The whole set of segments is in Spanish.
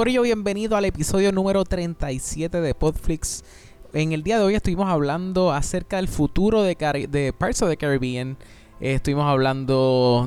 Corillo, bienvenido al episodio número 37 de Podflix. En el día de hoy estuvimos hablando acerca del futuro de, Cari- de Parts of the Caribbean. Estuvimos hablando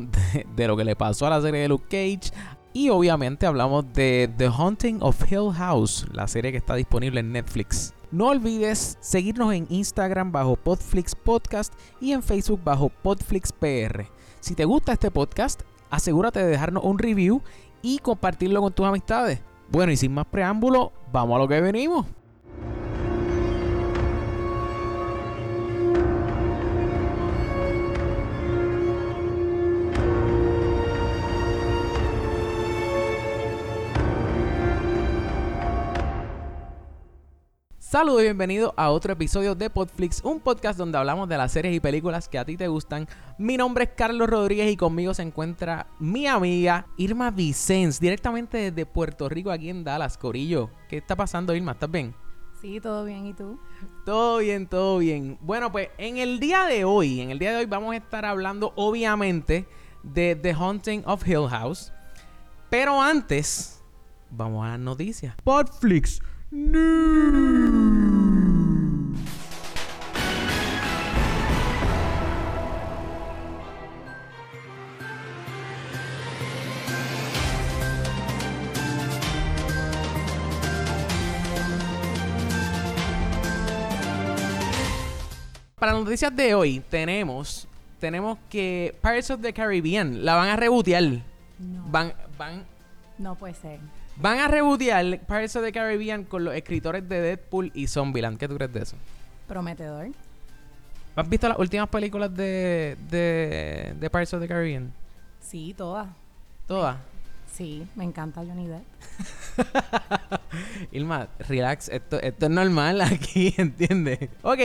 de lo que le pasó a la serie de Luke Cage. Y obviamente hablamos de The Haunting of Hill House, la serie que está disponible en Netflix. No olvides seguirnos en Instagram bajo Podflix Podcast y en Facebook bajo Podflix PR. Si te gusta este podcast, asegúrate de dejarnos un review y compartirlo con tus amistades. Bueno, y sin más preámbulo, vamos a lo que venimos. Saludos y bienvenido a otro episodio de Podflix, un podcast donde hablamos de las series y películas que a ti te gustan. Mi nombre es Carlos Rodríguez y conmigo se encuentra mi amiga Irma Vicens, directamente desde Puerto Rico, aquí en Dallas, Corillo. ¿Qué está pasando, Irma? ¿Estás bien? Sí, todo bien, ¿y tú? Todo bien, todo bien. Bueno, pues en el día de hoy, en el día de hoy vamos a estar hablando obviamente de The Haunting of Hill House. Pero antes, vamos a las noticias. Podflix Para las noticias de hoy tenemos tenemos que Pirates of the Caribbean la van a rebotear. No. Van van No puede ser. Van a rebotear Pirates of the Caribbean con los escritores de Deadpool y Zombieland. ¿Qué tú crees de eso? Prometedor. ¿Has visto las últimas películas de, de, de Pirates of the Caribbean? Sí, todas. Todas. Sí, me encanta Johnny Depp. Ilma, relax. Esto, esto es normal aquí, ¿entiendes? Ok,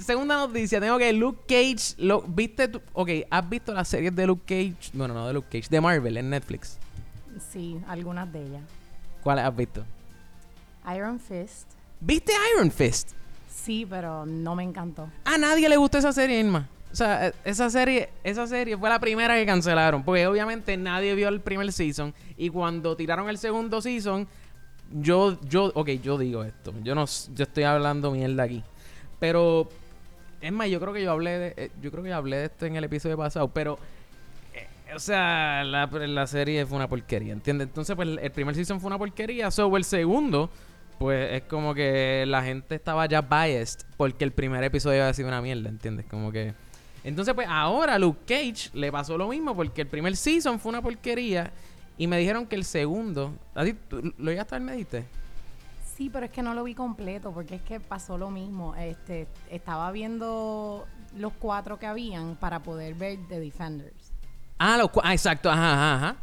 segunda noticia. Tengo que Luke Cage. Lo, ¿Viste? tú- ok, ¿has visto las series de Luke Cage? Bueno, no de Luke Cage. De Marvel en Netflix. Sí, algunas de ellas. ¿Cuáles has visto? Iron Fist. ¿Viste Iron Fist? Sí, pero no me encantó. A nadie le gustó esa serie, Irma. O sea, eh, esa serie, esa serie fue la primera que cancelaron. Porque obviamente nadie vio el primer season. Y cuando tiraron el segundo season, yo, yo, ok, yo digo esto. Yo no, yo estoy hablando mierda aquí. Pero, es más, yo creo que yo hablé de, eh, yo creo que yo hablé de esto en el episodio pasado. Pero, o sea, la, la serie fue una porquería, ¿entiendes? Entonces, pues el primer season fue una porquería. So, el segundo, pues es como que la gente estaba ya biased porque el primer episodio había sido una mierda, ¿entiendes? Como que. Entonces, pues ahora Luke Cage le pasó lo mismo porque el primer season fue una porquería y me dijeron que el segundo. ¿A ti lo llegaste a me diste? Sí, pero es que no lo vi completo porque es que pasó lo mismo. Este, estaba viendo los cuatro que habían para poder ver The Defenders. Ah, los ah, exacto, ajá, ajá, ajá.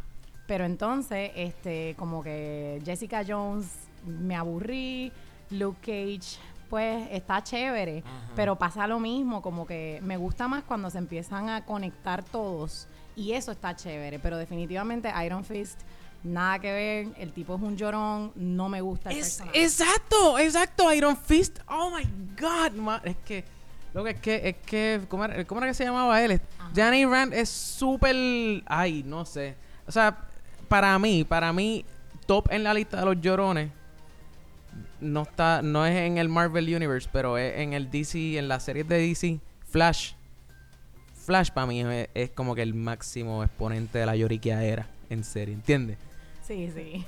Pero entonces, este, como que Jessica Jones me aburrí, Luke Cage, pues está chévere, pero pasa lo mismo, como que me gusta más cuando se empiezan a conectar todos y eso está chévere, pero definitivamente Iron Fist nada que ver, el tipo es un llorón, no me gusta el Es- personaje. exacto, exacto, Iron Fist. Oh my god, es que lo que es que es que ¿cómo era, cómo era que se llamaba él? Ajá. Danny Rand es súper ay, no sé. O sea, para mí, para mí top en la lista de los llorones no está no es en el Marvel Universe, pero es en el DC, en las series de DC, Flash. Flash para mí es, es como que el máximo exponente de la lloriqueadera en serie, ¿entiendes? Sí, sí.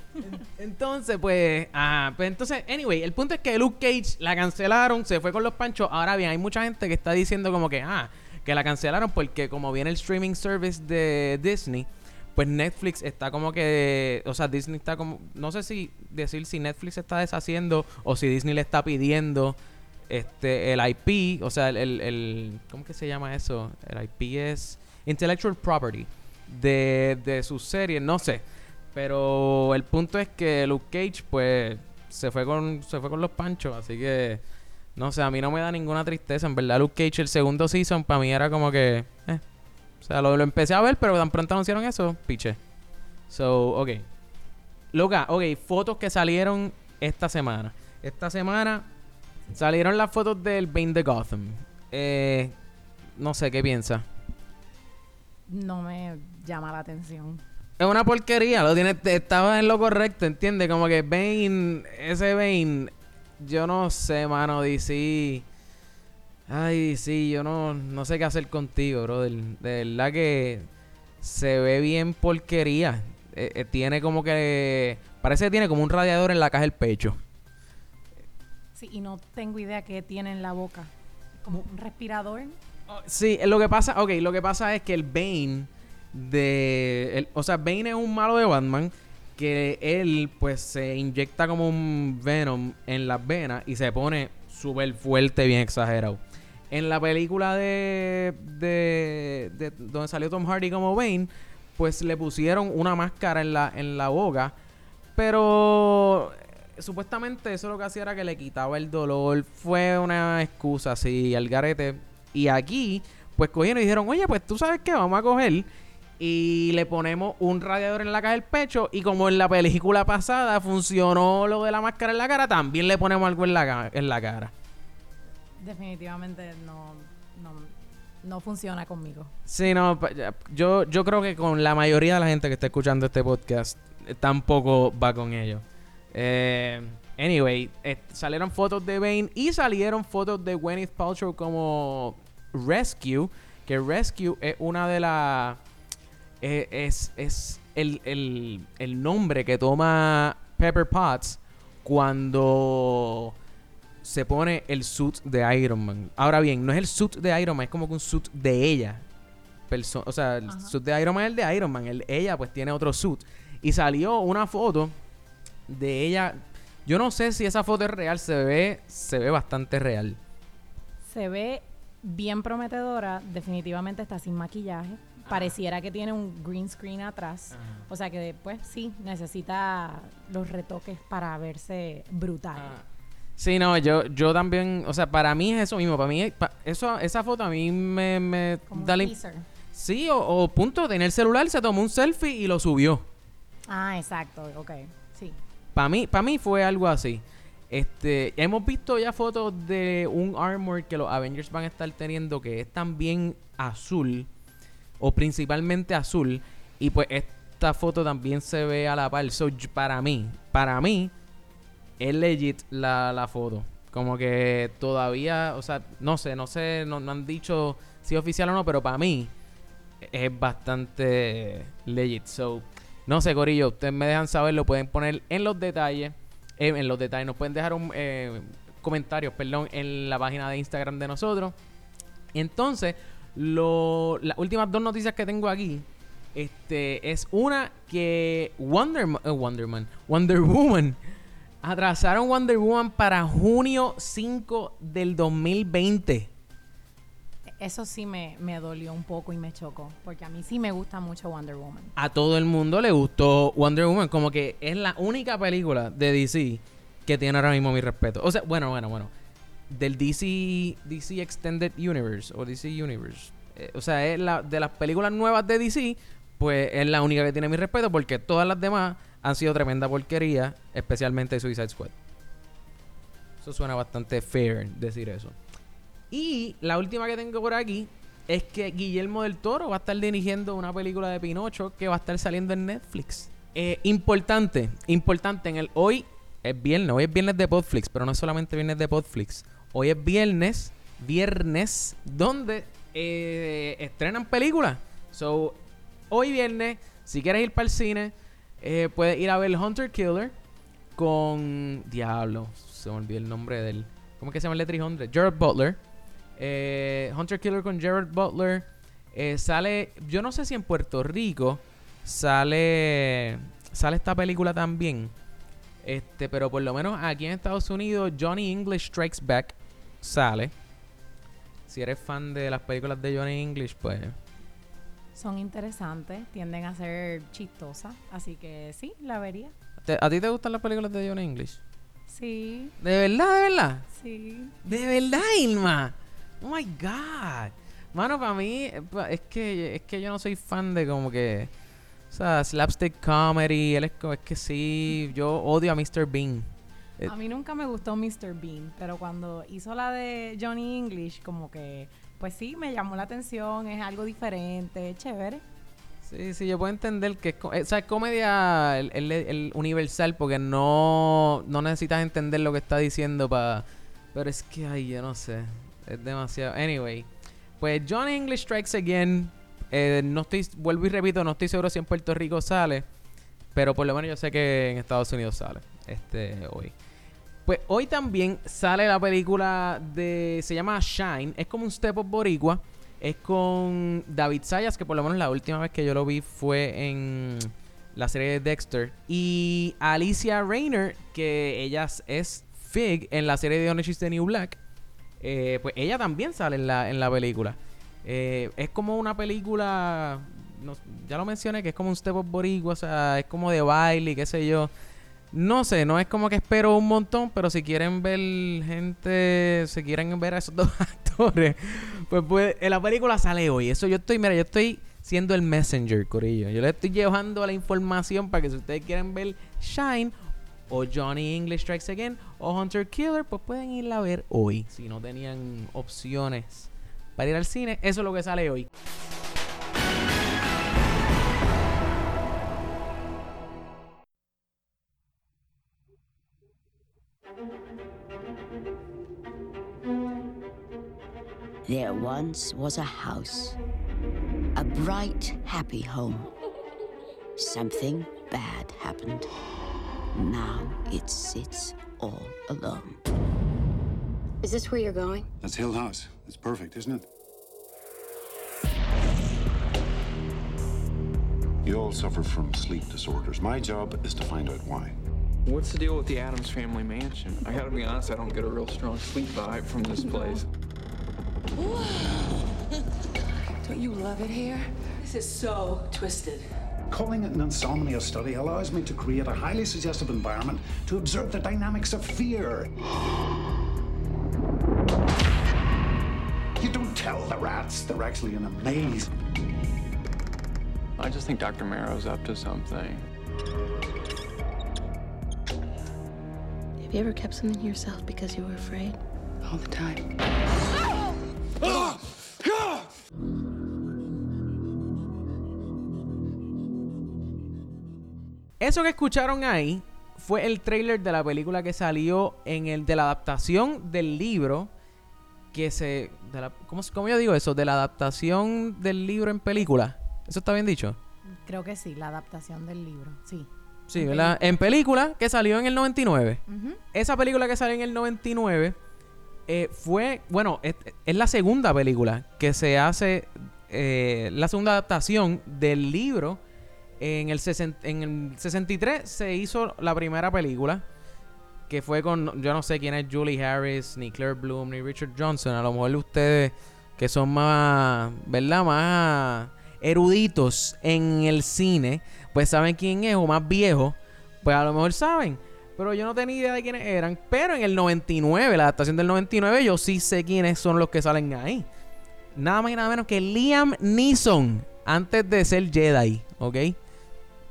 Entonces, pues, ah, pues entonces, anyway, el punto es que Luke Cage la cancelaron, se fue con los panchos. Ahora bien, hay mucha gente que está diciendo como que, ah, que la cancelaron porque como viene el streaming service de Disney, pues Netflix está como que, o sea, Disney está como, no sé si decir si Netflix está deshaciendo o si Disney le está pidiendo este el IP, o sea, el, el, el- ¿cómo que se llama eso? El IP es Intellectual Property de, de sus series, no sé. Pero el punto es que Luke Cage, pues, se fue con, se fue con los panchos, así que no sé, a mí no me da ninguna tristeza. En verdad, Luke Cage, el segundo season, para mí era como que. eh. O sea, lo, lo empecé a ver, pero tan pronto anunciaron eso, piche. So, ok. Loca, ok, fotos que salieron esta semana. Esta semana salieron las fotos del Bane de Gotham. Eh, no sé, ¿qué piensa? No me llama la atención. Es una porquería, lo tienes, estaba en lo correcto, ¿entiendes? Como que Bane, ese Bane, yo no sé, mano, DC. Ay, sí, yo no, no sé qué hacer contigo, brother. De verdad que se ve bien porquería. Eh, eh, tiene como que. Parece que tiene como un radiador en la caja del pecho. Sí, y no tengo idea qué tiene en la boca. Como un respirador. Oh, sí, lo que pasa, ok, lo que pasa es que el Bane de... o sea, Bane es un malo de Batman que él pues se inyecta como un Venom en las venas y se pone súper fuerte, bien exagerado. En la película de, de, de, donde salió Tom Hardy como Bane, pues le pusieron una máscara en la, en la boca, pero supuestamente eso lo que hacía era que le quitaba el dolor. Fue una excusa así al garete. Y aquí, pues cogieron y dijeron, oye, pues tú sabes qué, vamos a coger y le ponemos un radiador en la caja del pecho y como en la película pasada funcionó lo de la máscara en la cara, también le ponemos algo en la, en la cara. Definitivamente no, no, funciona conmigo. Sí, no, yo, yo creo que con la mayoría de la gente que está escuchando este podcast eh, tampoco va con ellos. Eh, anyway, eh, salieron fotos de Bane y salieron fotos de Gwyneth Paltrow como Rescue, que Rescue es una de las eh, es, es el, el, nombre que toma Pepper Potts cuando se pone el suit de Iron Man. Ahora bien, no es el suit de Iron Man, es como que un suit de ella. o sea, el suit de Iron Man es el de Iron Man. El, ella pues tiene otro suit. Y salió una foto de ella. Yo no sé si esa foto es real, se ve, se ve bastante real. Se ve bien prometedora, definitivamente está sin maquillaje pareciera que tiene un green screen atrás. O sea que después sí, necesita los retoques para verse brutal. Ah. Sí, no, yo, yo también, o sea, para mí es eso mismo, para mí, eso, esa foto a mí me, me da un Sí, o, o, punto, tenía el celular, se tomó un selfie y lo subió. Ah, exacto, ok, sí. Para mí, para mí fue algo así. Este, hemos visto ya fotos de un armor que los Avengers van a estar teniendo que es también azul o principalmente azul. Y pues esta foto también se ve a la par. So, para mí, para mí, es legit la, la foto. Como que todavía, o sea, no sé, no sé, no, han dicho si es oficial o no, pero para mí es bastante legit. So, no sé, Corillo, ustedes me dejan saber, lo pueden poner en los detalles. Eh, en los detalles, nos pueden dejar un eh, comentarios, perdón, en la página de Instagram de nosotros. Entonces, lo, las últimas dos noticias que tengo aquí este, es una que Wonder, Wonderman, Wonder Woman atrasaron Wonder Woman para junio 5 del 2020. Eso sí me, me, dolió un poco y me chocó, porque a mí sí me gusta mucho Wonder Woman. A todo el mundo le gustó Wonder Woman, como que es la única película de DC que tiene ahora mismo mi respeto. O sea, bueno, bueno, bueno del DC, DC Extended Universe o DC Universe. Eh, o sea, es la, de las películas nuevas de DC, pues es la única que tiene mi respeto porque todas las demás han sido tremenda porquería, especialmente Suicide Squad. Eso suena bastante fair decir eso. Y la última que tengo por aquí es que Guillermo del Toro va a estar dirigiendo una película de Pinocho que va a estar saliendo en Netflix. Eh, importante, importante en el hoy es viernes, hoy es viernes de Podflix, pero no es solamente viernes de Podflix. Hoy es viernes, viernes, donde eh, estrenan películas. So, hoy viernes, si quieres ir para el cine, eh, puedes ir a ver Hunter Killer con. Diablo, se me olvidó el nombre del. ¿Cómo es que se llama el de 300? Jared Butler. Eh, Hunter Killer con Jared Butler. sale. Yo no sé si en Puerto Rico sale. Sale esta película también. Este, pero por lo menos aquí en Estados Unidos, Johnny English Strikes Back sale. Si eres fan de las películas de Johnny English, pues. Son interesantes, tienden a ser chistosas, así que sí, la vería. ¿A ti te gustan las películas de Johnny English? Sí. ¿De verdad, de verdad? Sí. ¿De verdad, Ilma? Oh my God. Mano, para mí, eh, es que, es que yo no soy fan de como que o sea, slapstick comedy, él es, es que sí, yo odio a Mr. Bean. A mí nunca me gustó Mr. Bean, pero cuando hizo la de Johnny English, como que, pues sí, me llamó la atención, es algo diferente, chévere. Sí, sí, yo puedo entender que es, co- o sea, es comedia el, el- el universal porque no, no necesitas entender lo que está diciendo para... Pero es que, ay, yo no sé. Es demasiado... Anyway. Pues John English Strikes Again. eh, no estoy... Vuelvo y repito, no estoy seguro si en Puerto Rico sale. Pero por lo menos yo sé que en Estados Unidos sale. Este, hoy. Pues hoy también sale la película de... Se llama Shine. Es como un Step Up Boricua. Es con David Sayas, que por lo menos la última vez que yo lo vi fue en la serie de Dexter. Y Alicia Rayner, que ella es Fig en la serie de Orange is the New Black. Eh, pues ella también sale en la, en la película. Eh, es como una película, no- ya lo mencioné, que es como un Step Up Boricua, o sea, es como de baile qué sé yo. No sé, no es como que espero un montón, pero si quieren ver gente, si quieren ver a esos dos actores, pues, pues en la película sale hoy. Eso yo estoy, mira, yo estoy siendo el messenger, Corillo. Yo le estoy llevando la información para que si ustedes quieren ver Shine o Johnny English Strikes Again o Hunter Killer, pues pueden irla a ver hoy. Si no tenían opciones para ir al cine, eso es lo que sale hoy. There once was a house, a bright, happy home. Something bad happened. Now it sits all alone. Is this where you're going? That's Hill House. It's perfect, isn't it? You all suffer from sleep disorders. My job is to find out why. What's the deal with the Adams family mansion? I gotta be honest, I don't get a real strong sleep vibe from this place. Don't you love it here? This is so twisted. Calling it an insomnia study allows me to create a highly suggestive environment to observe the dynamics of fear. You don't tell the rats they're actually in a maze. I just think Dr. Marrow's up to something. Have you ever kept something to yourself because you were afraid? All the time. Eso que escucharon ahí fue el trailer de la película que salió en el de la adaptación del libro que se de la- ¿cómo, cómo yo digo eso? De la adaptación del libro en película. ¿Eso está bien dicho? Creo que sí, la adaptación del libro, sí. Sí, En ¿verdad? En película que salió en el 99. Ujú. Esa película que salió en el 99 eh, fue, bueno, es, es la segunda película que se hace, eh, la segunda adaptación del libro. En el, sesen- en el 63 se hizo la primera película, que fue con, yo no sé quién es Julie Harris, ni Claire Bloom, ni Richard Johnson. A lo mejor ustedes que son más, ¿verdad? Más eruditos en el cine, pues saben quién es, o más viejos, pues a lo mejor saben. Pero yo no tenía idea de quiénes eran. Pero en el 99, la adaptación del 99, yo sí sé quiénes son los que salen ahí. Nada más y nada menos que Liam Neeson, antes de ser Jedi, ¿ok?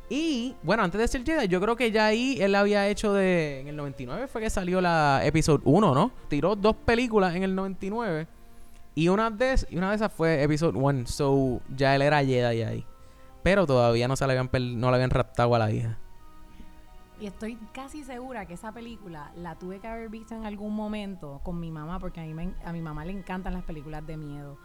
Y bueno, antes de ser Jedi, yo creo que ya ahí él había hecho de. En el 99 fue que salió la Episode 1, ¿no? Tiró dos películas en el 99. Y una de, y una de esas fue Episode 1. So ya él era Jedi ahí. Pero todavía no se le habían, no habían raptado a la hija. Y estoy casi segura que esa película la tuve que haber visto en algún momento con mi mamá, porque a, mí me- a mi mamá le encantan las películas de miedo.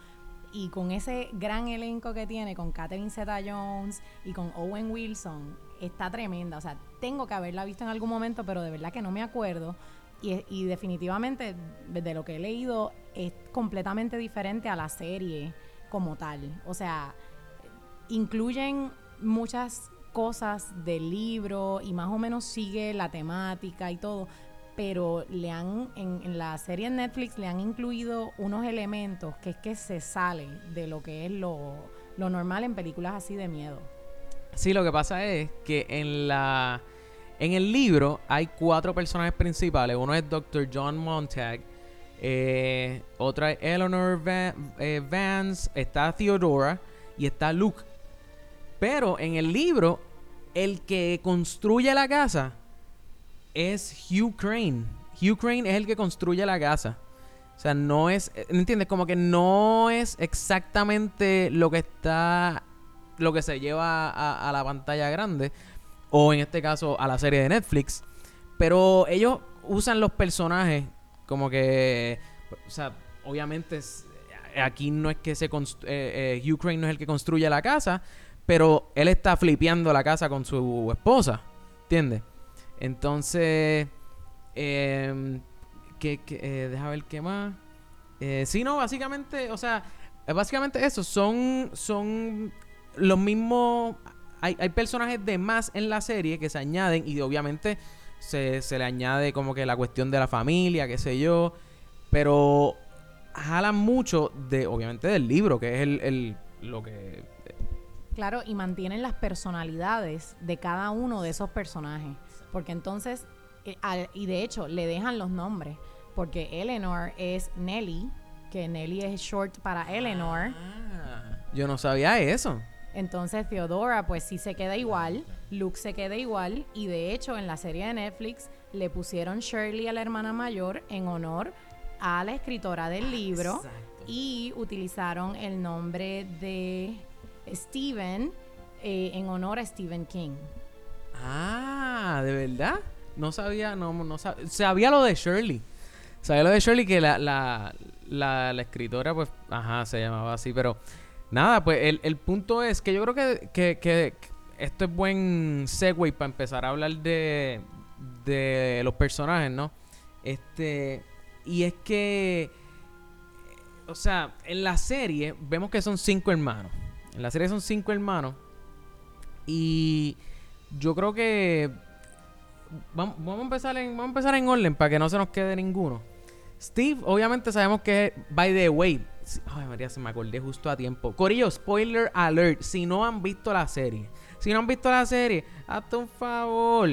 Y con ese gran elenco que tiene, con Catherine Zeta-Jones y con Owen Wilson, está tremenda. O sea, tengo que haberla visto en algún momento, pero de verdad que no me acuerdo. Y, y definitivamente, de lo que he leído, es completamente diferente a la serie como tal. O sea, incluyen muchas cosas del libro y más o menos sigue la temática y todo, pero le han, en, en la serie en Netflix le han incluido unos elementos que es que se sale de lo que es lo, lo normal en películas así de miedo. Sí, lo que pasa es que en la en el libro hay cuatro personajes principales. Uno es Dr. John Montag, eh, otra es Eleanor eh, Vance, está Theodora y está Luke. Pero en el libro, el que construye la casa es Hugh Crane. Hugh Crane es el que construye la casa. O sea, no es, eh, ¿entiendes? Como que no es exactamente lo que está lo que se lleva a la pantalla grande, o en este caso a la serie de Netflix. Pero ellos usan los personajes como que, o sea, obviamente aquí no es que se constru- eh, eh, Ukraine no es el que construye la casa, pero él está flipeando la casa con su esposa, ¿entiendes? Entonces, eh, que, deja ver qué más. Eh, sí, no, básicamente, o sea, básicamente eso, son, son los mismos, hay, hay personajes de más en la serie que se añaden y obviamente se, se le añade como que la cuestión de la familia, qué sé yo, pero jalan mucho de, obviamente, del libro, que es el, el- lo que... Claro, y mantienen las personalidades de cada uno de esos personajes. Porque entonces, eh, al- y de hecho, le dejan los nombres. Porque Eleanor es Nelly, que Nelly es short para Eleanor. Yo no sabía eso. Entonces Theodora pues sí se queda igual, Luke se queda igual y de hecho en la serie de Netflix le pusieron Shirley a la hermana mayor en honor a la escritora del libro y utilizaron el nombre de Stephen eh, en honor a Stephen King. Ah, ¿de verdad? No sabía, no, no sabía. Sabía lo de Shirley. Sabía lo de Shirley que la, la, la, la escritora, pues, ajá, se llamaba así, pero nada, pues el, el punto es que yo creo que, que, que esto es buen segue para empezar a hablar de, de los personajes, ¿no? Este, y es que, o sea, en la serie vemos que son cinco hermanos. En la serie son cinco hermanos. Y yo creo que vamos, vamos a empezar en vamos a empezar en orden para que no se nos quede ninguno. Steve, obviamente sabemos que es by the way. Ay, María, se me acordé justo a tiempo. Corillo, spoiler alert. Si no han visto la serie, si no han visto la serie, hazte un favor.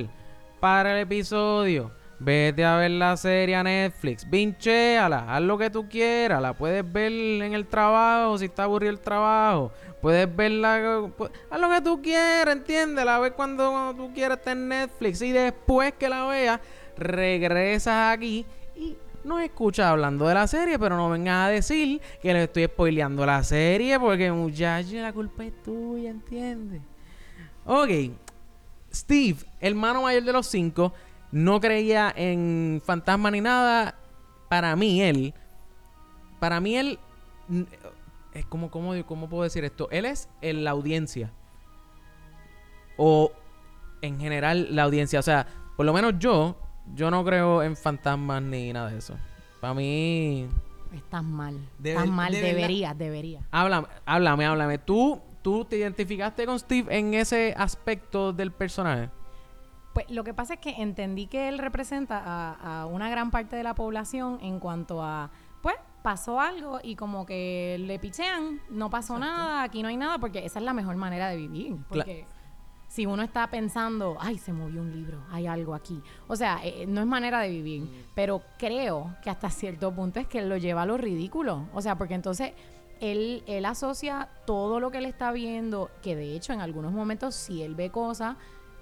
Para el episodio. Vete a ver la serie a Netflix. Vincheala. Haz lo que tú quieras. La puedes ver en el trabajo. Si está aburrido el trabajo. Puedes verla. Haz lo que tú quieras, ¿entiendes? La ves cuando, tú quieras estar en Netflix. Y después que la veas, regresas aquí nos escuchas hablando de la serie. Pero no vengas a decir que les estoy spoileando la serie. Porque, muchacho, la culpa es tuya, ¿entiendes? Ok. Steve, hermano mayor de los cinco, no creía en fantasmas ni nada. Para mí, él. Para mí, él. Es como, ¿cómo, ¿cómo puedo decir esto? Él es en la audiencia. O en general, la audiencia. O sea, por lo menos yo. Yo no creo en fantasmas ni nada de eso. Para mí. Estás mal. Estás mal, de verdad. deberías, deberías. Háblame, háblame, háblame. ¿Tú, ¿Tú te identificaste con Steve en ese aspecto del personaje? Pues lo que pasa es que entendí que él representa a, a una gran parte de la población en cuanto a, pues pasó algo y como que le pichean, no pasó nada, aquí no hay nada, porque esa es la mejor manera de vivir. Porque si uno está pensando, ay, se movió un libro, hay algo aquí. O sea, eh, no es manera de vivir, pero creo que hasta cierto punto es que él lo lleva a lo ridículo. O sea, porque entonces él, él asocia todo lo que él está viendo, que de hecho en algunos momentos si él ve cosas,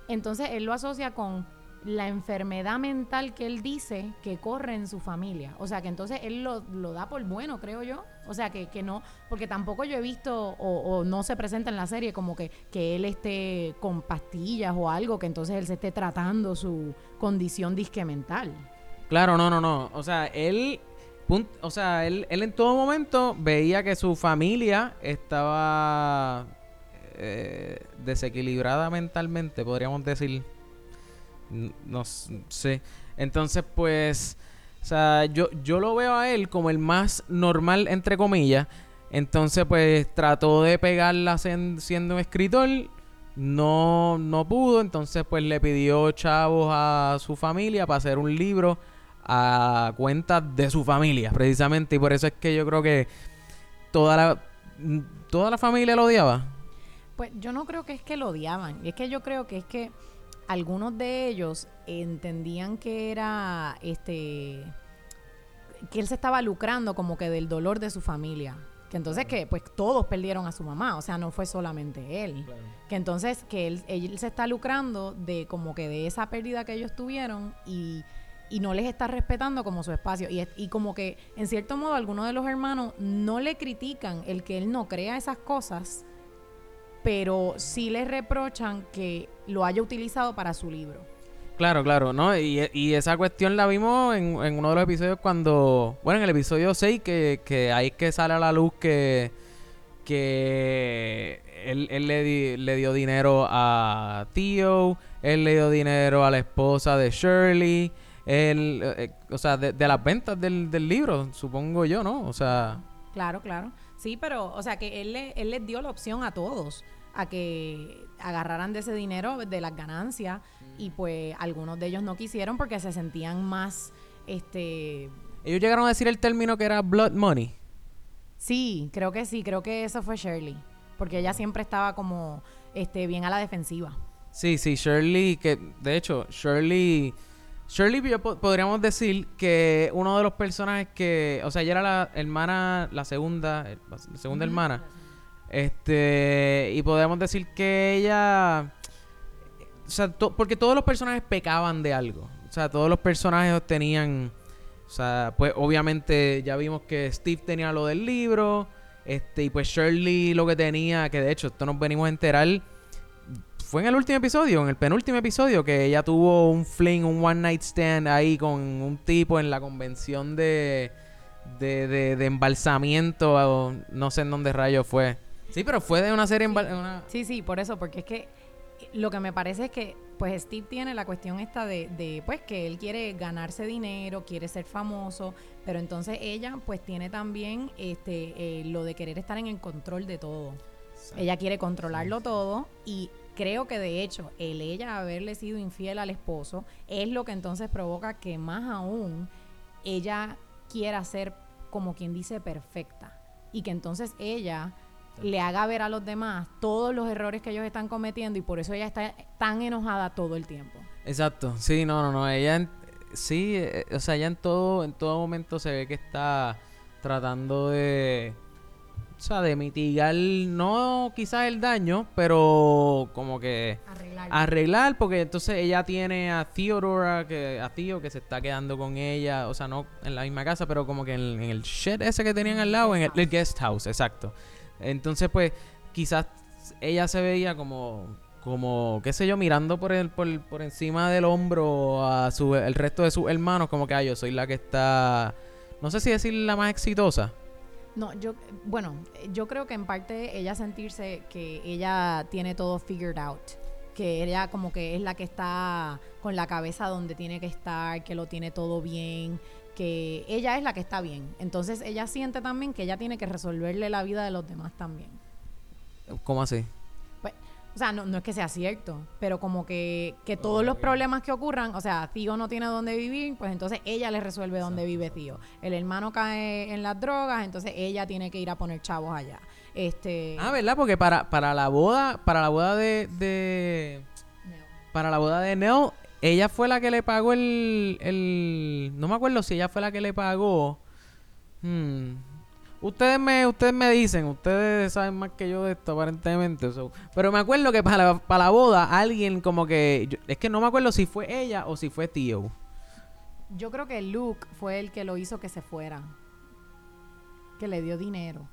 entonces él lo asocia con la enfermedad mental que él dice que corre en su familia. O sea, que entonces él lo, lo da por bueno, creo yo. O sea, que, que no, porque tampoco yo he visto o, no se presenta en la serie como que, que él esté con pastillas o algo, que entonces él se esté tratando su condición disque mental. Claro, no, no, no. O sea, él, pun- o sea, él, él en todo momento veía que su familia estaba eh, desequilibrada mentalmente, podríamos decir. No sé. Entonces, pues, o sea, yo, yo lo veo a él como el más normal, entre comillas. Entonces, pues, trató de pegarla siendo un escritor. No, no pudo. Entonces, pues, le pidió chavos a su familia para hacer un libro a cuenta de su familia, precisamente. Y por eso es que yo creo que toda la, toda la familia lo odiaba. Pues yo no creo que es que lo odiaban, es que yo creo que es que algunos de ellos entendían que era este que él se estaba lucrando como que del dolor de su familia. Que entonces que pues todos perdieron a su mamá, o sea, no fue solamente él. Que entonces que él, él se está lucrando de como que de esa pérdida que ellos tuvieron y, y no les está respetando como su espacio. Y, y como que en cierto modo algunos de los hermanos no le critican el que él no crea esas cosas, pero sí le reprochan que lo haya utilizado para su libro. Claro, claro, ¿no? Y, y esa cuestión la vimos en, en uno de los episodios cuando... Bueno, en el episodio 6 que, que ahí es que sale a la luz que... Que él, él le, di- le dio dinero a Tío, él le dio dinero a la esposa de Shirley, él... eh, o sea, de, de las ventas del, del libro, supongo yo, ¿no? O sea... Claro, claro. Sí, pero, o sea, que él, le- él les dio la opción a todos a que agarraran de ese dinero, de las ganancias, y pues algunos de ellos no quisieron porque se sentían más, este... Ellos llegaron a decir el término que era blood money. Sí, creo que sí, creo que eso fue Shirley, porque ella siempre estaba como, este, bien a la defensiva. Sí, sí, Shirley, que de hecho, Shirley, Shirley yo po- podríamos decir que uno de los personajes que, o sea, ella era la hermana, la segunda, la segunda hermana, este, y podríamos decir que ella, o sea, to- porque todos los personajes pecaban de algo, o sea, todos los personajes tenían, o sea, pues obviamente ya vimos que Steve tenía lo del libro, este, y pues Shirley lo que tenía, que de hecho esto nos venimos a enterar, fue en el último episodio, en el penúltimo episodio, que ella tuvo un fling, un one night stand ahí con un tipo en la convención de, de, de, de embalsamiento, o no sé en dónde rayo fue. Sí, pero fue de una serie embal- una- Sí, sí, por eso, porque es que lo que me parece es que pues Steve tiene la cuestión esta de, de, pues que él quiere ganarse dinero, quiere ser famoso, pero entonces ella pues tiene también este eh, lo de querer estar en el control de todo. Ella quiere controlarlo todo y creo que de hecho el ella haberle sido infiel al esposo es lo que entonces provoca que más aún ella quiera ser como quien dice perfecta. Y que entonces ella le haga ver a los demás todos los errores que ellos están cometiendo y por eso ella está tan enojada todo el tiempo. Exacto, sí, no, no, no, ella, en- sí, eh, o sea, ella en todo, en todo momento se ve que está tratando de, o sea, de mitigar, no quizás el daño, pero como que Arreglar. arreglar, porque entonces ella tiene a Theodora, que, a Tío, que se está quedando con ella, o sea, no en la misma casa, pero como que en, en el shed ese que tenían al lado, en el, el guest house, exacto. Entonces, pues, quizás ella se veía como, como, qué sé yo, mirando por el, por, por encima del hombro a su, el resto de sus hermanos, como que, ah, yo soy la que está, no sé si decir la más exitosa. No, yo, bueno, yo creo que en parte ella sentirse que ella tiene todo figured out. Que ella como que es la que está con la cabeza donde tiene que estar, que lo tiene todo bien, que ella es la que está bien. Entonces ella siente también que ella tiene que resolverle la vida de los demás también. ¿Cómo así? O sea, no, no es que sea cierto, pero como que, que todos los problemas que ocurran, o sea, Tío no tiene dónde vivir, pues entonces ella le resuelve dónde vive Tío. El hermano cae en las drogas, entonces ella tiene que ir a poner chavos allá. Este, Ah, ¿verdad? Porque para, para la boda, para la boda de, de para la boda de Nell, ella fue la que le pagó el, el no me acuerdo si ella fue la que le pagó. Hmm. Ustedes me, ustedes me dicen, ustedes saben más que yo de esto aparentemente. so. Pero me acuerdo que para la, para la boda alguien como que, yo- es que no me acuerdo si fue ella o si fue tío. yo creo que Luke fue el que lo hizo que se fuera. Que le dio dinero.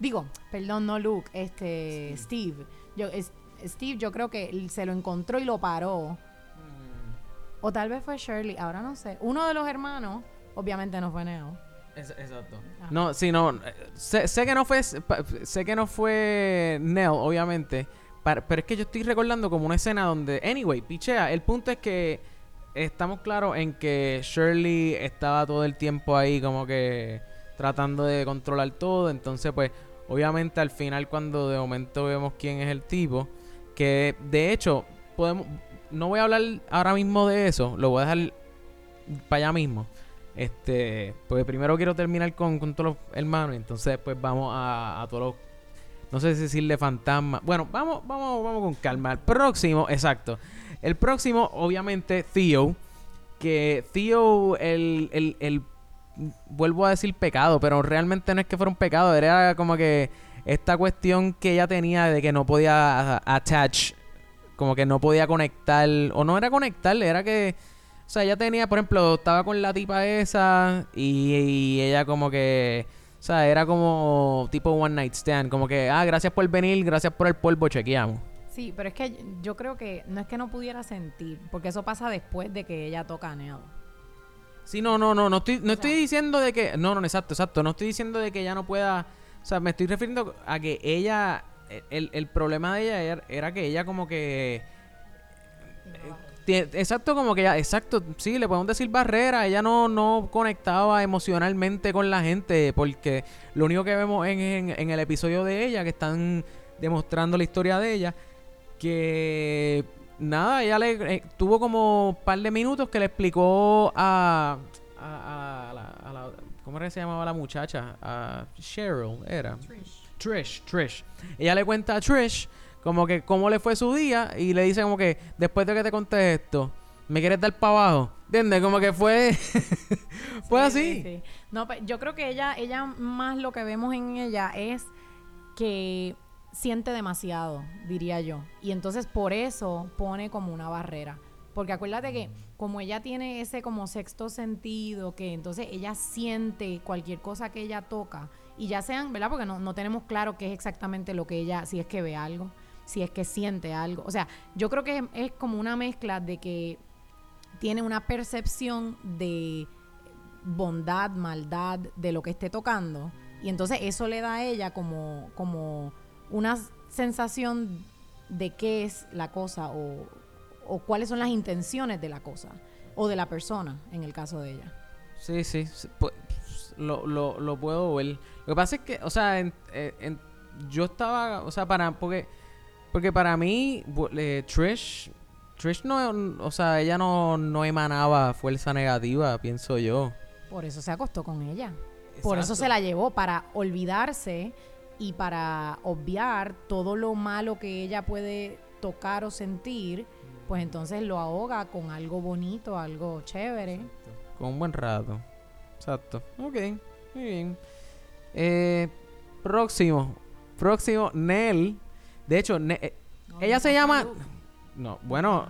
Digo, perdón, no Luke, este Steve. Yo, es- Steve, yo creo que se lo encontró y lo paró. O tal vez fue Shirley, ahora no sé. Uno de los hermanos, obviamente no fue Neo. Exacto. No, sí, no. eh, Sé, sé que no fue. Sé que no fue Nell, obviamente. Pero es que yo estoy recordando como una escena donde. Anyway, pichea. El punto es que estamos claros en que Shirley estaba todo el tiempo ahí, como que tratando de controlar todo. Entonces, pues, obviamente al final, cuando de momento vemos quién es el tipo, que de hecho, podemos. No voy a hablar ahora mismo de eso, lo voy a dejar para allá mismo. Este, porque primero quiero terminar con, todos los hermanos, entonces después vamos a, a todos los. No sé si decirle fantasma. Bueno, vamos, vamos, vamos con calma. El próximo, exacto. El próximo, obviamente, Theo. Que Theo, el, el, el- Vuelvo a decir pecado, pero realmente no es que fuera un pecado. Era como que esta cuestión que ella tenía de que no podía attach. Como que no podía conectar. O no era conectar, era que. O sea, ella tenía, por ejemplo, estaba con la tipa esa y, y ella como que O sea, era como tipo one night stand. Como que, ah, gracias por venir, gracias por el polvo, chequeamos. Sí, pero es que yo creo que no es que no pudiera sentir, porque eso pasa después de que ella toca a. Sí, no, no, no, no estoy, no estoy diciendo de que, no, no, exacto, exacto, no estoy diciendo de que ella no pueda, o sea, me estoy refiriendo a que ella, el, el problema de ella era, era que ella como que, eh, exacto, como que ella, exacto, sí, le podemos decir barrera, ella no, no conectaba emocionalmente con la gente, porque lo único que vemos en, en, en el episodio de ella, que están demostrando la historia de ella, que nada, ella le eh, tuvo como un par de minutos que le explicó a, a, a la, a la- ¿cómo era que se llamaba la muchacha? A Cheryl, era. Trish. Trish, Ella le cuenta a Trish como que cómo le fue su día y le dice como que después de que te conté esto, ¿me quieres dar para abajo? ¿Entiendes? Como que fue fue Sí, así. sí, sí. No, pe- yo creo que ella, ella más lo que vemos en ella es que siente demasiado, diría yo. Y entonces por eso pone como una barrera. Porque acuérdate que como ella tiene ese como sexto sentido, que entonces ella siente cualquier cosa que ella toca, y ya sean, ¿verdad? Porque no, no tenemos claro qué es exactamente lo que ella, si es que ve algo, si es que siente algo. O sea, yo creo que es, como una mezcla de que tiene una percepción de bondad, maldad de lo que esté tocando. Y entonces eso le da a ella como, como una sensación de qué es la cosa o, o cuáles son las intenciones de la cosa o de la persona, en el caso de ella. Sí, sí, lo, lo, puedo ver. Lo que pasa es que, o sea, eh, yo estaba, o sea, para, porque, porque para mí, eh, Trish, Trish no, o sea, ella no, no emanaba fuerza negativa, pienso yo. Por eso se acostó con ella. Por eso se la llevó, para olvidarse y para obviar todo lo malo que ella puede tocar o sentir, pues entonces lo ahoga con algo bonito, algo chévere. Con un buen rato. Exacto. Ok, muy bien. Eh, próximo. Próximo, Nell. De hecho, Ne- eh, ella se llama... No, bueno,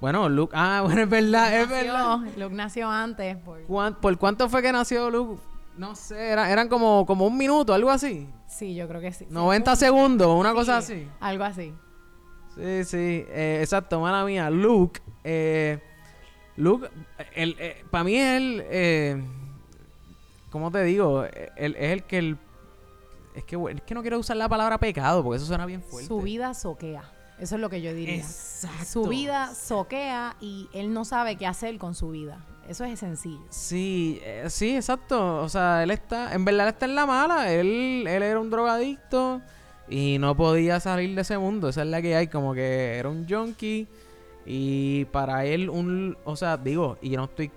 bueno, Luke... Ah, bueno, es verdad, es verdad. Luke nació antes. Por, ¿Cuán- ¿Por cuánto fue que nació Luke? No sé, era- eran como, como un minuto, algo así. sí, yo creo que sí. 90 segundos, una cosa Sí, así. Algo así. Sí, sí, eh, exacto, mala mía. Luke, eh, Luke, para mí es el, eh, ¿cómo te digo? Él es el que el, es que, es que no quiero usar la palabra pecado porque eso suena bien fuerte. Su vida soquea. Eso es lo que yo diría. Exacto. Su vida soquea y él no sabe qué hacer con su vida. Eso es sencillo. Sí, eh, sí, exacto. O sea, él está, en verdad él está en la mala. Él, él era un drogadicto y no podía salir de ese mundo. Esa es la que hay, como que era un junkie y para él un, o sea, digo, y yo no estoy,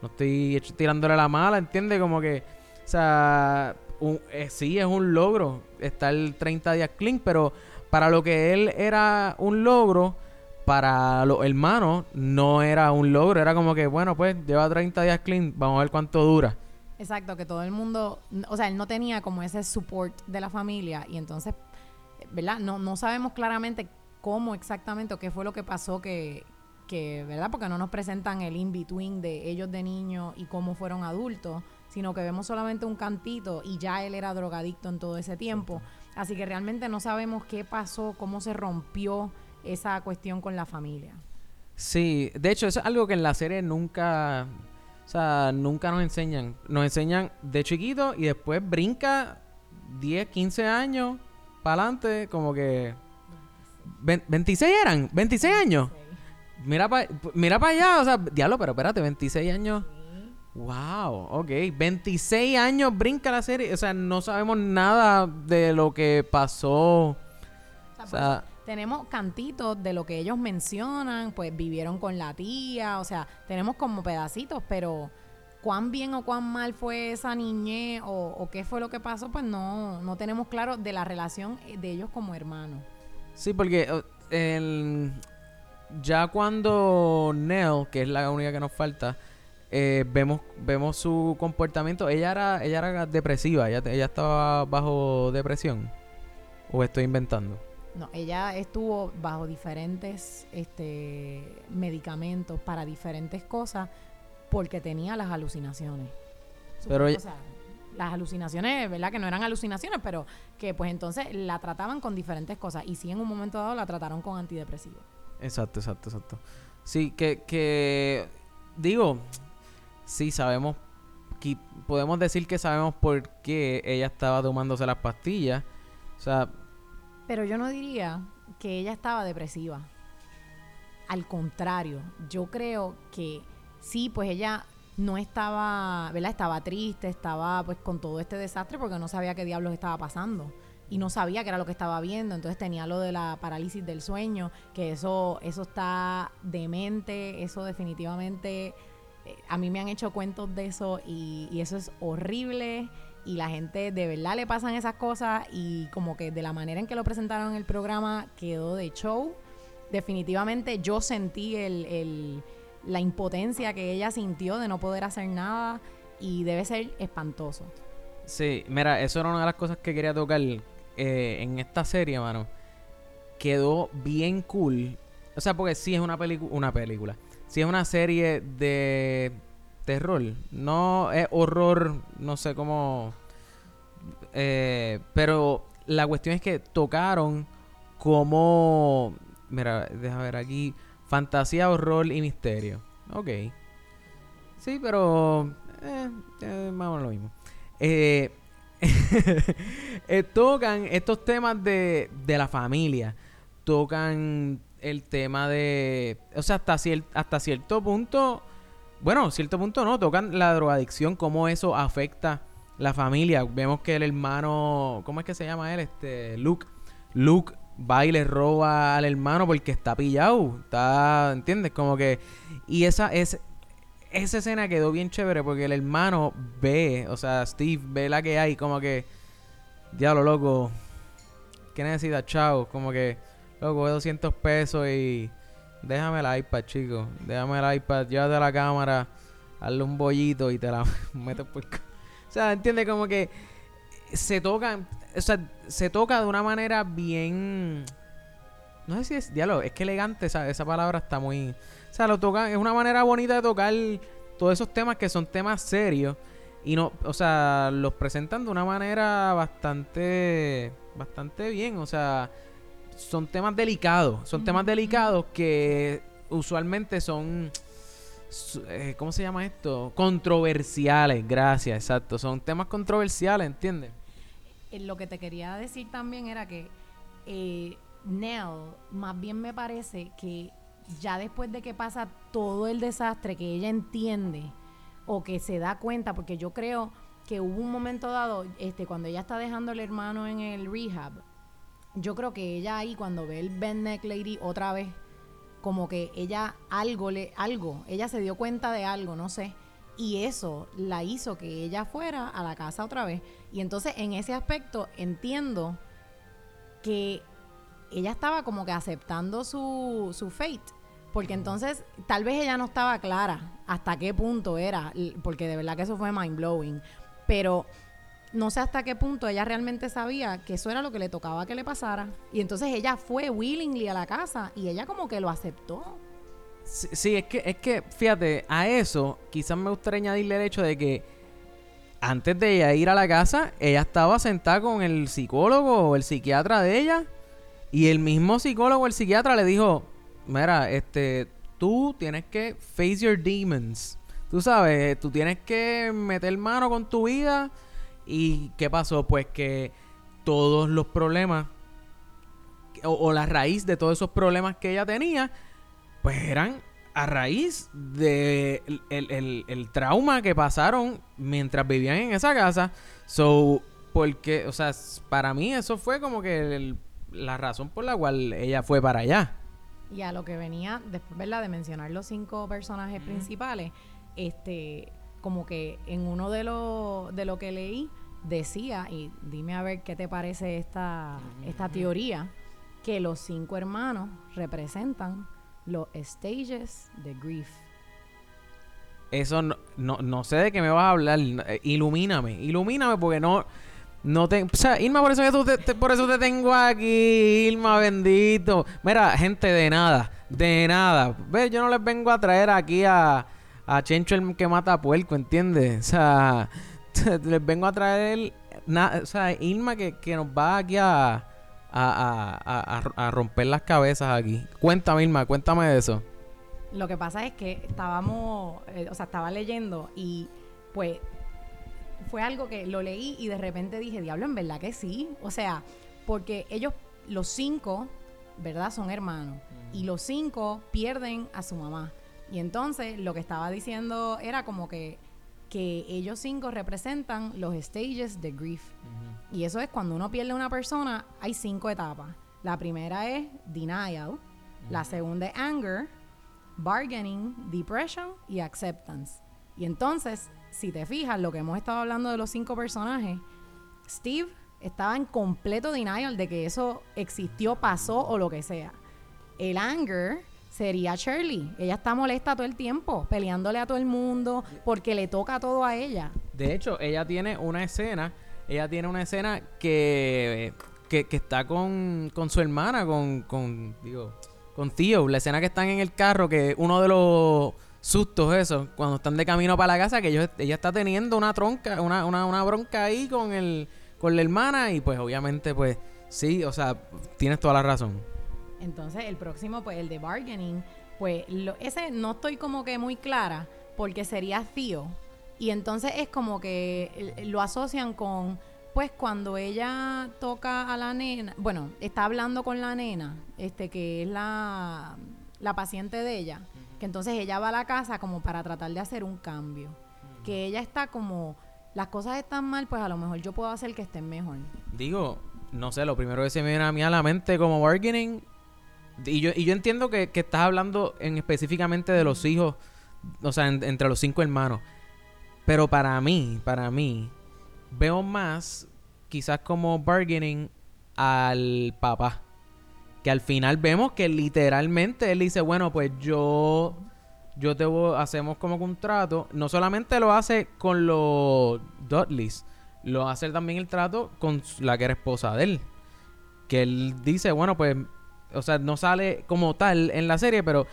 no estoy tirándole la mala, ¿entiendes? Como que, o sea, un- eh, sí es un logro estar 30 días clean, pero para lo que él era un logro, para los hermanos no era un logro, era como que, bueno, pues lleva 30 días clean, vamos a ver cuánto dura. Exacto, que todo el mundo, o sea, él no tenía como ese support de la familia y entonces, ¿verdad? No, no sabemos claramente cómo exactamente o qué fue lo que pasó que, que, ¿verdad? Porque no nos presentan el in-between de ellos de niños y cómo fueron adultos, sino que vemos solamente un cantito y ya él era drogadicto en todo ese tiempo. Así que realmente no sabemos qué pasó, cómo se rompió esa cuestión con la familia. Sí, de hecho, eso es algo que en la serie nunca, o sea, nunca nos enseñan. Nos enseñan de chiquito y después brinca 10, 15 años para adelante, como que... Ve- ¿26 eran? ¿26 años? Mira para mira pa allá, o sea, diablo, pero espérate, 26 años. Wow, ok. 26 años brinca la serie. O sea, no sabemos nada de lo que pasó. O sea, tenemos cantitos de lo que ellos mencionan, pues vivieron con la tía, o sea, tenemos como pedacitos, pero cuán bien o cuán mal fue esa niñez o, o qué fue lo que pasó, pues no, no tenemos claro de la relación de ellos como hermanos. Sí, porque eh, el- ya cuando Nell, que es la única que nos falta, eh, vemos vemos su comportamiento. Ella era ella era depresiva, ella, ella estaba bajo depresión. ¿O estoy inventando? No, ella estuvo bajo diferentes este, medicamentos para diferentes cosas porque tenía las alucinaciones. Pero o sea, las alucinaciones, ¿verdad? Que no eran alucinaciones, pero que pues entonces la trataban con diferentes cosas. Y sí en un momento dado la trataron con antidepresivos. Exacto, exacto, exacto. Sí, que, que digo, sí sabemos, podemos decir que sabemos por qué ella estaba tomándose las pastillas. O sea, Pero yo no diría que ella estaba depresiva. Al contrario, yo creo que sí, pues ella no estaba, ¿verdad? Estaba triste, estaba pues con todo este desastre porque no sabía qué diablos estaba pasando y no sabía qué era lo que estaba viendo, entonces tenía lo de la parálisis del sueño, que eso eso está demente, eso definitivamente a mí me han hecho cuentos de eso y, eso es horrible y la gente de verdad le pasan esas cosas y como que de la manera en que lo presentaron en el programa quedó de show. Definitivamente yo sentí el, la impotencia que ella sintió de no poder hacer nada y debe ser espantoso. Sí, mira, eso era una de las cosas que quería tocar eh, en esta serie, mano. Quedó bien cool. O sea, porque sí es una una película. Sí es una serie de terror. No es horror, no sé cómo. eh, pero la cuestión es que tocaron como. Mira, deja ver aquí. Fantasía, horror y misterio. Ok. Sí, pero. Eh, eh, más o menos lo mismo. Eh, tocan estos temas de, de la familia. Tocan el tema de. O sea, hasta, cier- hasta cierto punto. Bueno, cierto punto no. Tocan la drogadicción, cómo eso afecta la familia. Vemos que el hermano. ¿Cómo es que se llama él? Este. Luke. Luke va y le roba al hermano porque está pillado. Está. ¿Entiendes? Como que. Y esa es. Esa escena quedó bien chévere porque el hermano ve, o sea, Steve ve la que hay, como que, diablo, loco, ¿qué necesitas, chao? Como que, loco, 200 pesos y déjame el iPad, chico, déjame el iPad, llévate la cámara, hazle un bollito y te la metes por... O sea, entiende como que se toca, o sea, se toca de una manera bien... No sé si es, diablo, es que elegante, esa, esa palabra está muy... O sea, lo tocan, es una manera bonita de tocar todos esos temas que son temas serios. Y no, o sea, los presentan de una manera bastante, bastante bien. O sea, son temas delicados. Son temas delicados que usualmente son, eh, ¿cómo se llama esto? Controversiales, gracias, exacto. Son temas controversiales, ¿entiendes? Eh, Lo que te quería decir también era que eh, Nell, más bien me parece que ya después de que pasa todo el desastre, que ella entiende o que se da cuenta, porque yo creo que hubo un momento dado, este, cuando ella está dejando al hermano en el rehab, yo creo que ella ahí cuando ve el Ben Neck Lady otra vez, como que ella algo le, algo, ella se dio cuenta de algo, no sé. Y eso la hizo que ella fuera a la casa otra vez. Y entonces en ese aspecto entiendo que ella estaba como que aceptando su, su fate. Porque entonces tal vez ella no estaba clara hasta qué punto era, porque de verdad que eso fue mind blowing. Pero no sé hasta qué punto ella realmente sabía que eso era lo que le tocaba que le pasara. Y entonces ella fue willingly a la casa y ella como que lo aceptó. Sí, sí, es que, es que, fíjate, a eso quizás me gustaría añadirle el hecho de que antes de ella ir a la casa, ella estaba sentada con el psicólogo o el psiquiatra de ella. Y el mismo psicólogo o el psiquiatra le dijo, mira, este, tú tienes que face your demons. Tú sabes, tú tienes que meter mano con tu vida. ¿Y qué pasó? Pues que todos los problemas, o, o la raíz de todos esos problemas que ella tenía, pues eran a raíz de el, el- el- el trauma que pasaron mientras vivían en esa casa. So, porque, o sea, para mí eso fue como que la razón por la cual ella fue para allá. Y a lo que venía después, ¿verdad? De mencionar los cinco personajes principales, este, como que en uno de los de lo que leí decía, y dime a ver qué te parece esta, esta teoría, que los cinco hermanos representan los stages de grief. Eso no, no, no sé de qué me vas a hablar. Eh, Ilumíname, ilumíname porque no... No te, o sea, Irma, por eso, que tú te- te- por eso te tengo aquí, Irma, bendito. Mira, gente, de nada, de nada. Ve, yo no les vengo a traer aquí a, a Chencho el que mata puerco, ¿entiendes? O sea, les vengo a traer, na- o sea, Irma que, que nos va aquí a, a, a- a- a- a romper las cabezas aquí. Cuéntame, Irma, cuéntame de eso. Lo que pasa es que estábamos, eh, o sea, estaba leyendo y pues fue algo que lo leí y de repente dije, diablo, en verdad que sí. O sea, porque ellos, los cinco, ¿verdad? Son hermanos. Y los cinco pierden a su mamá. Y entonces lo que estaba diciendo era como que, que ellos cinco representan los stages de grief. Y eso es cuando uno pierde a una persona, hay cinco etapas. La primera es denial, la segunda es anger, bargaining, depression y acceptance. Y entonces, si te fijas, lo que hemos estado hablando de los cinco personajes, Steve estaba en completo denial de que eso existió, pasó o lo que sea. El anger sería Shirley. Ella está molesta todo el tiempo, peleándole a todo el mundo, porque le toca todo a ella. De hecho, ella tiene una escena, ella tiene una escena que, que, está con, con su hermana, con, con, digo, con Tío. La escena que están en el carro, que uno de los sustos eso, cuando están de camino para la casa, que ellos, ella está teniendo una tronca, una, una, una bronca ahí con el, con la hermana y pues obviamente pues sí, o sea, tienes toda la razón. Entonces, el próximo, pues el de bargaining, pues lo- ese no estoy como que muy clara porque sería Theo. Y entonces es como que eh, lo asocian con, pues cuando ella toca a la nena, bueno, está hablando con la nena, este que es la, la paciente de ella, que entonces ella va a la casa como para tratar de hacer un cambio. Que ella está como, las cosas están mal, pues a lo mejor yo puedo hacer que estén mejor. Digo, no sé, lo primero que se me viene a mí a la mente como bargaining. Y yo, y yo entiendo que, que estás hablando en específicamente de los hijos, o sea, en- entre los cinco hermanos. Pero para mí, para mí, veo más quizás como bargaining al papá. Que al final vemos que literalmente él dice, bueno, pues yo, yo te voy, hacemos como contrato. No solamente lo hace con los Dudleys, lo hace también el trato con la que era esposa de él. Que él dice, bueno, pues, o sea, no sale como tal en la serie, pero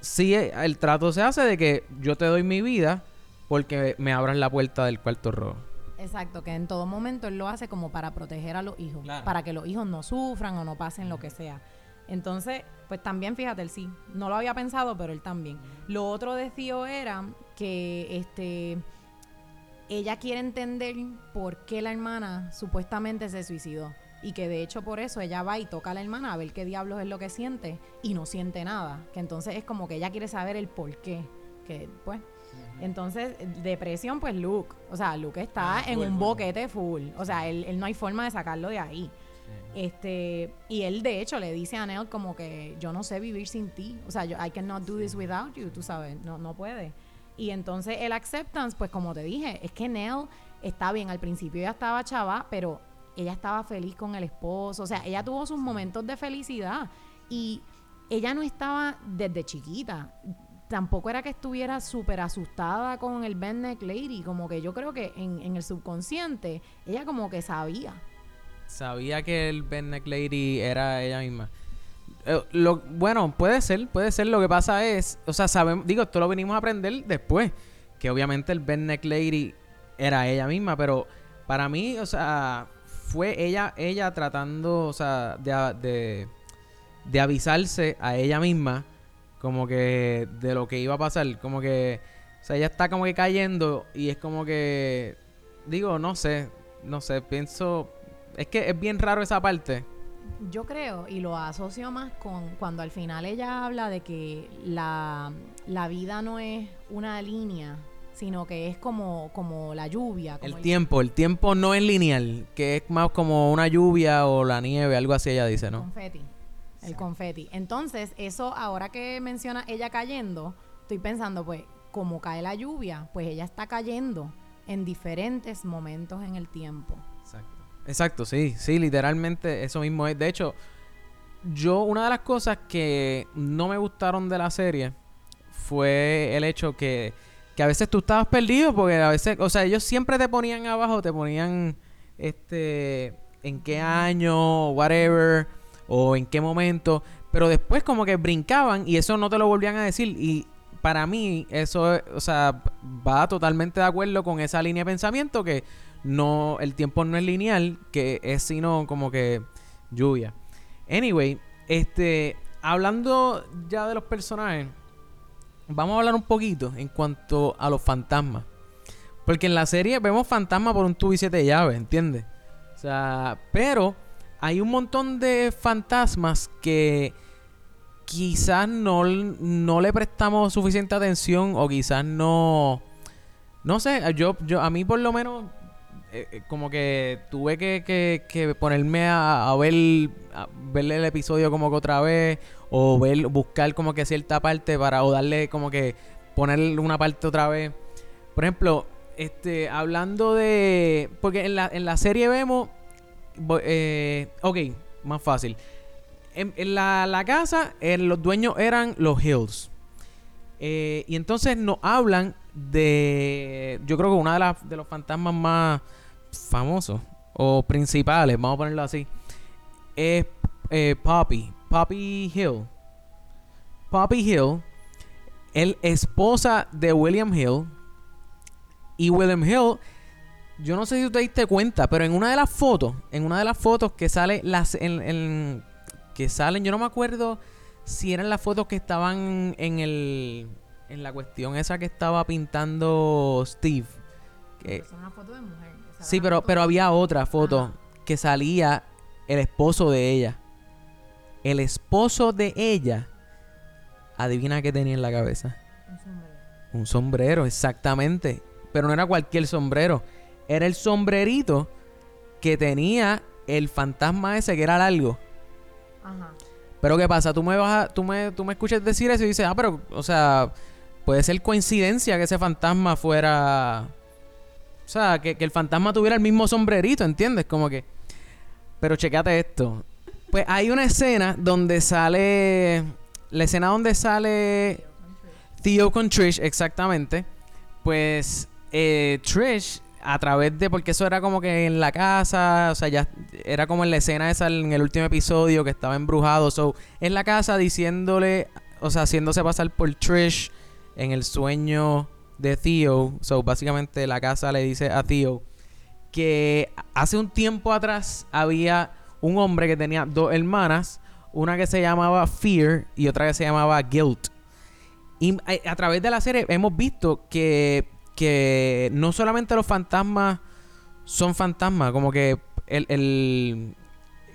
sí eh, el trato se hace de que yo te doy mi vida porque me abras la puerta del cuarto rojo. Exacto, que en todo momento él lo hace como para proteger a los hijos, Claro. para que los hijos no sufran o no pasen lo que sea. Entonces, pues también fíjate, él sí, no lo había pensado, pero él también. Lo otro de Theo era que este ella quiere entender por qué la hermana supuestamente se suicidó y que de hecho por eso ella va y toca a la hermana a ver qué diablos es lo que siente y no siente nada, que entonces es como que ella quiere saber el por qué, que pues entonces, depresión, pues Luke. O sea, Luke está Ah, en full, un boquete full. O sea, él, él no hay forma de sacarlo de ahí. Este, y él de hecho le dice a Nell como que yo no sé vivir sin ti. O sea, yo, I cannot do this without you, tú sabes, no, no puede. Y entonces el acceptance, pues como te dije, es que Nell está bien, al principio ella estaba chava, pero ella estaba feliz con el esposo. O sea, ella tuvo sus momentos de felicidad. Y ella no estaba desde chiquita. Tampoco era que estuviera súper asustada con el Neck Lady. Como que yo creo que en, el subconsciente, ella como que sabía. Sabía que el Ben Lady era ella misma. Eh, lo, bueno, puede ser, puede ser. Lo que pasa es, o sea, sabemos, digo, esto lo venimos a aprender después. Que obviamente el Ben Lady era ella misma, pero para mí, o sea, fue ella, ella tratando, o sea, de, de, de avisarse a ella misma, como que de lo que iba a pasar, como que, o sea, ella está como que cayendo y es como que, digo, no sé, no sé, pienso, es que es bien raro esa parte. Yo creo, y lo asocio más con cuando al final ella habla de que la, la vida no es una línea, sino que es como, como la lluvia. Como El tiempo, el tiempo no es lineal, que es más como una lluvia o la nieve, algo así ella dice, ¿no? confeti. El confeti. Entonces, eso ahora que menciona ella cayendo, estoy pensando, pues, como cae la lluvia, pues ella está cayendo en diferentes momentos en el tiempo. Exacto. Exacto, sí, sí, literalmente eso mismo es. De hecho, yo una de las cosas que no me gustaron de la serie fue el hecho que, que a veces tú estabas perdido porque a veces, o sea, ellos siempre te ponían abajo, te ponían este en qué año, whatever, o en qué momento, pero después como que brincaban y eso no te lo volvían a decir y para mí, eso, o sea, va totalmente de acuerdo con esa línea de pensamiento que no, el tiempo no es lineal, que es sino como que lluvia. Anyway, este, hablando ya de los personajes, vamos a hablar un poquito en cuanto a los fantasmas. Porque en la serie vemos fantasmas por un tubo y siete llaves, ¿entiendes? O sea, pero hay un montón de fantasmas que quizás no, no le prestamos suficiente atención o quizás no... No sé, yo, yo a mí por lo menos eh, eh, como que tuve que, que, que ponerme a, a ver a ver el episodio como que otra vez o ver buscar como que cierta parte para o darle como que poner una parte otra vez. Por ejemplo, este hablando de porque en la, en la serie vemos eh, ok, más fácil. En, la, la casa, eh, los dueños eran los Hills. Eh, y entonces nos hablan de. Yo creo que una de los fantasmas más famosos o principales, vamos a ponerlo así, es eh, Poppy. Poppy Hill. Poppy Hill, el esposa de William Hill. Y William Hill, yo no sé si te diste cuenta, pero en una de las fotos, en una de las fotos que sale las en, en- que salen, yo no me acuerdo si eran las fotos que estaban en el en la cuestión esa que estaba pintando Steve. Que, Es una foto de mujer. sí, pero pero había otra foto Ajá. que salía el esposo de ella. El esposo de ella. Adivina qué tenía en la cabeza. Un sombrero. Un sombrero, exactamente. Pero no era cualquier sombrero. Era el sombrerito que tenía el fantasma ese que era largo. Ajá. Pero ¿qué pasa? Tú me vas a- tú me, tú me escuchas decir eso y dices, ah, pero, o sea, puede ser coincidencia que ese fantasma fuera. O sea, que, que el fantasma tuviera el mismo sombrerito, ¿entiendes? Como que. Pero checate esto. Pues hay una escena donde sale. La escena donde sale. Theo con Trish, exactamente. Pues eh, Trish, a través de. Porque eso era como que en la casa. O sea, ya era como en la escena esa en el último episodio que estaba embrujado. So, en la casa diciéndole. O sea, haciéndose pasar por Trish en el sueño de Theo. So, básicamente la casa le dice a Theo que hace un tiempo atrás había un hombre que tenía dos hermanas. Una que se llamaba Fear y otra que se llamaba Guilt. Y a, a través de la serie hemos visto que, que no solamente los fantasmas son fantasmas, como que el, el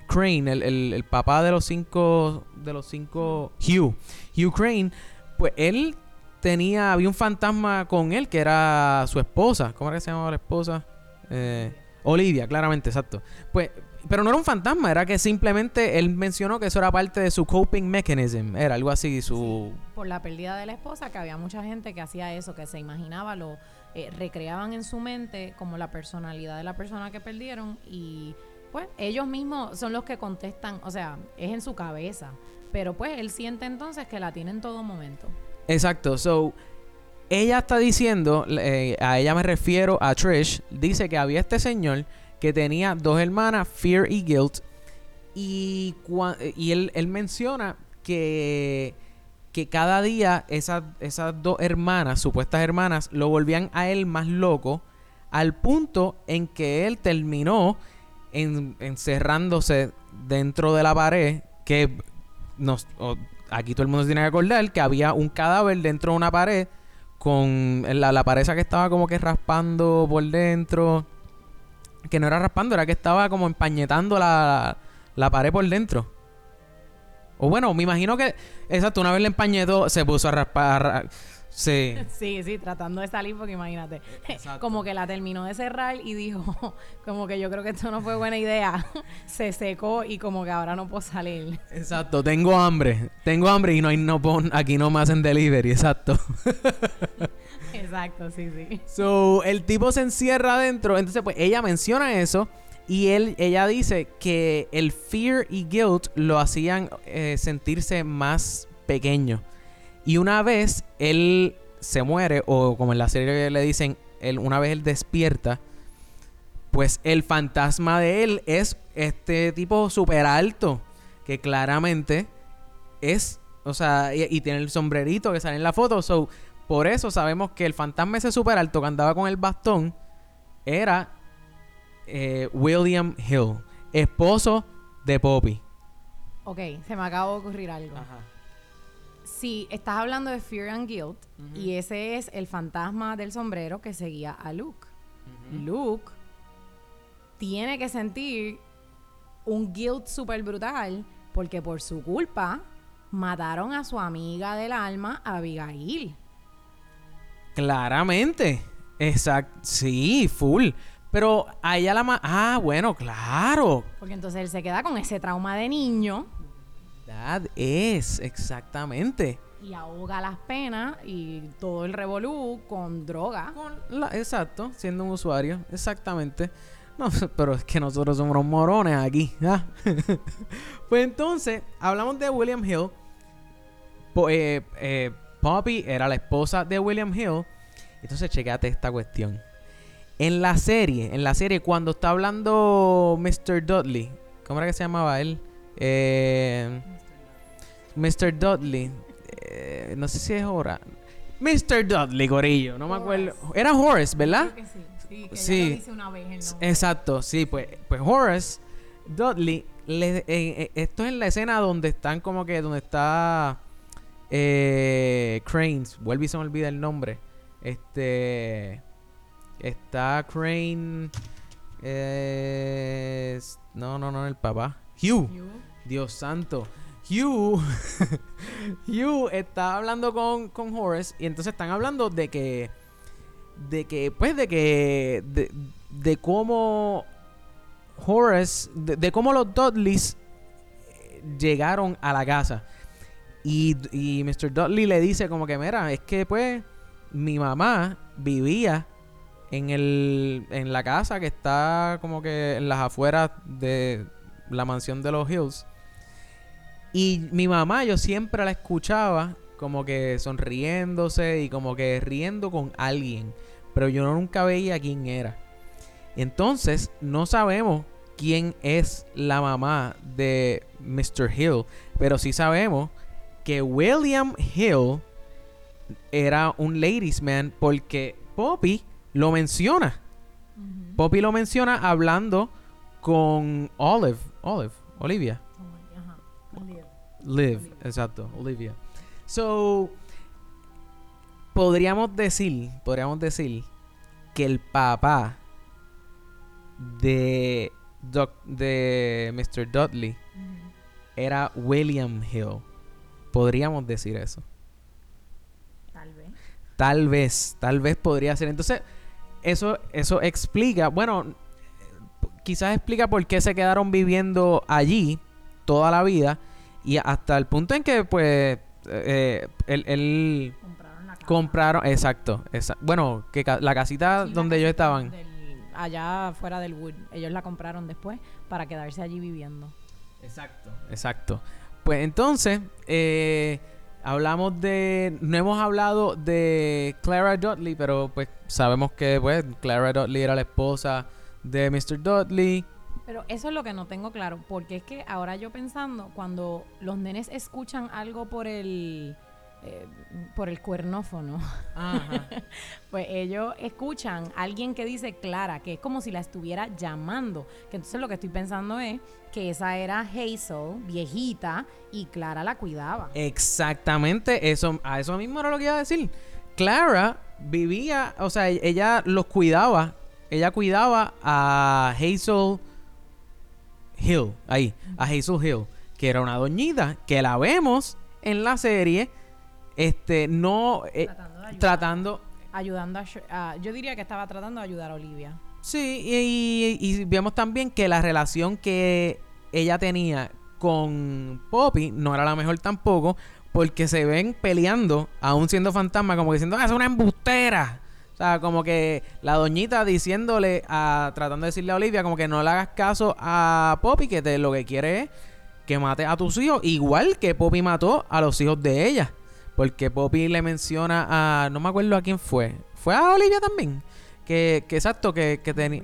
Crane, el, el- el papá de los cinco, de los cinco, Hugh, Hugh Crane, pues él tenía, había un fantasma con él que era su esposa. ¿Cómo era que se llamaba la esposa? Eh, Olivia, claramente, exacto. Pues, pero no era un fantasma, era que simplemente él mencionó que eso era parte de su coping mechanism, era algo así, su... Por la pérdida de la esposa, que había mucha gente que hacía eso, que se imaginaba, lo eh, recreaban en su mente como la personalidad de la persona que perdieron y pues ellos mismos son los que contestan, o sea, es en su cabeza, pero pues él siente entonces que la tiene en todo momento. Exacto, so ella está diciendo, eh, a ella me refiero a Trish, dice que había este señor que tenía dos hermanas, Fear y Guilt, y, y él, él menciona que, que cada día esas, esas dos hermanas, supuestas hermanas, lo volvían a él más loco, al punto en que él terminó en- encerrándose dentro de la pared, que nos, aquí todo el mundo tiene que acordar que había un cadáver dentro de una pared con la, la pared esa que estaba como que raspando por dentro. Que no era raspando, era que estaba como empañetando la, la pared por dentro. O bueno, me imagino que, exacto, una vez le empañetó, se puso a raspar. ra- sí. Sí, sí, tratando de salir porque imagínate, Exacto. como que la terminó de cerrar y dijo, como que yo creo que esto no fue buena idea, se secó y como que ahora no puedo salir. Exacto, tengo hambre. Tengo hambre y no hay no pon, aquí no me hacen delivery, exacto. Exacto, sí, sí. So, el tipo se encierra adentro. Entonces, pues ella menciona eso. Y él, ella dice que el fear y guilt lo hacían eh, sentirse más pequeño. Y una vez él se muere, o como en la serie le dicen, él, una vez él despierta, pues el fantasma de él es este tipo súper alto, que claramente es O sea, y, y tiene el sombrerito que sale en la foto. So, por eso sabemos que el fantasma ese super alto que andaba con el bastón era eh, William Hill, esposo de Poppy. Ok, se me acaba de ocurrir algo. Si estás hablando de Fear and Guilt, y ese es el fantasma del sombrero que seguía a Luke. Luke tiene que sentir un guilt súper brutal porque por su culpa mataron a su amiga del alma, Abigail. Claramente. Exacto. Sí, full. Pero a ella la ma Ah, bueno, claro. Porque entonces él se queda con ese trauma de niño That es, exactamente. y ahoga las penas y todo el revolú con droga. La- exacto, siendo un usuario, exactamente. No, pero es que nosotros somos morones aquí. ¿ah? pues entonces, hablamos de William Hill. Po- eh, eh, Poppy era la esposa de William Hill. Entonces, checate esta cuestión. En la serie, en la serie, cuando está hablando Mr. Dudley, ¿cómo era que se llamaba él? Eh, Mr. Dudley. eh, no sé si es ahora. Mr. Dudley, Gorillo, no me acuerdo. Era Horace, ¿verdad? Creo que sí, sí, que Sí. lo dice una vez el. Exacto, sí, pues, pues Horace Dudley, le- eh, eh, esto es en la escena donde están como que, donde está eh, Cranes, vuelve y se me olvida el nombre. Este, está Crane, eh, no, no, no, el papá, Hugh, Dios santo. Hugh, Hugh está hablando con, con Horace y entonces están hablando de que de que pues de que de, de cómo Horace de, de cómo los Dudleys eh, llegaron a la casa y, Mr. Dudley le dice como que mira es que pues mi mamá vivía en el en la casa que está como que en las afueras de la mansión de los Hills y mi mamá yo siempre la escuchaba como que sonriéndose y como que riendo con alguien. Pero yo nunca veía quién era. Entonces no sabemos quién es la mamá de Mr. Hill. Pero sí sabemos que William Hill era un ladies man porque Poppy lo menciona. Poppy lo menciona hablando con Olive. Olive. Olivia. Liv, exacto, Olivia. So, podríamos decir, podríamos decir que el papá de, Doc- de Mr. Dudley era William Hill. Podríamos decir eso. Tal vez. Tal vez, tal vez podría ser. Entonces, eso, eso explica, bueno, quizás explica por qué se quedaron viviendo allí toda la vida y hasta el punto en que, pues, eh, él, él Compraron la casa. compraron, exacto, esa- bueno, que ca- la casita Sí, la donde ellos estaban. del- allá fuera del Wood. Ellos la compraron después para quedarse allí viviendo. Exacto. Exacto. Pues entonces, eh, hablamos de. No hemos hablado de Clara Dudley, pero pues sabemos que pues Clara Dudley era la esposa de Mr. Dudley. Pero eso es lo que no tengo claro, porque es que ahora yo pensando, cuando los nenes escuchan algo por el eh, por el cuernófono, pues ellos escuchan a alguien que dice Clara, que es como si la estuviera llamando. Que entonces lo que estoy pensando es que esa era Hazel, viejita, y Clara la cuidaba. Exactamente, eso, a eso mismo era lo que iba a decir. Clara vivía, o sea, e- ella los cuidaba. Ella cuidaba a Hazel Hill, ahí, a Hazel Hill, que era una doñita, que la vemos en la serie, este, no, eh, Tratando de ayudar. tratando, Ayudando a, Yo diría que estaba tratando de ayudar a Olivia. Sí, y, y- y vemos también que la relación que ella tenía con Poppy no era la mejor tampoco, porque se ven peleando, aún siendo fantasma, como diciendo, ah, es una embustera. O sea, como que la doñita diciéndole, a, tratando de decirle a Olivia, como que no le hagas caso a Poppy, que te, lo que quiere es que mate a tus hijos, igual que Poppy mató a los hijos de ella. Porque Poppy le menciona a, no me acuerdo a quién fue, fue a Olivia también. Que, que exacto, que, que tenía...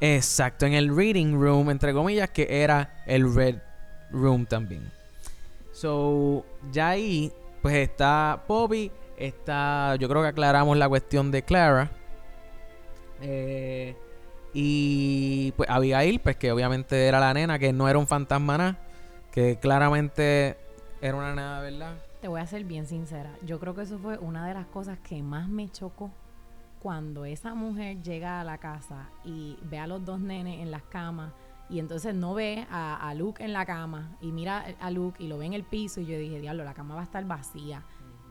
Exacto, en el reading room, entre comillas, que era el red room también. So, ya ahí, pues está Poppy, está, yo creo que aclaramos la cuestión de Clara. Eh, y pues Abigail, pues que obviamente era la nena, que no era un fantasma nada, que claramente era una nena, ¿verdad? Te voy a ser bien sincera. Yo creo que eso fue una de las cosas que más me chocó cuando esa mujer llega a la casa y ve a los dos nenes en las camas y entonces no ve a, a Luke en la cama y mira a Luke y lo ve en el piso y yo dije, diablo, la cama va a estar vacía.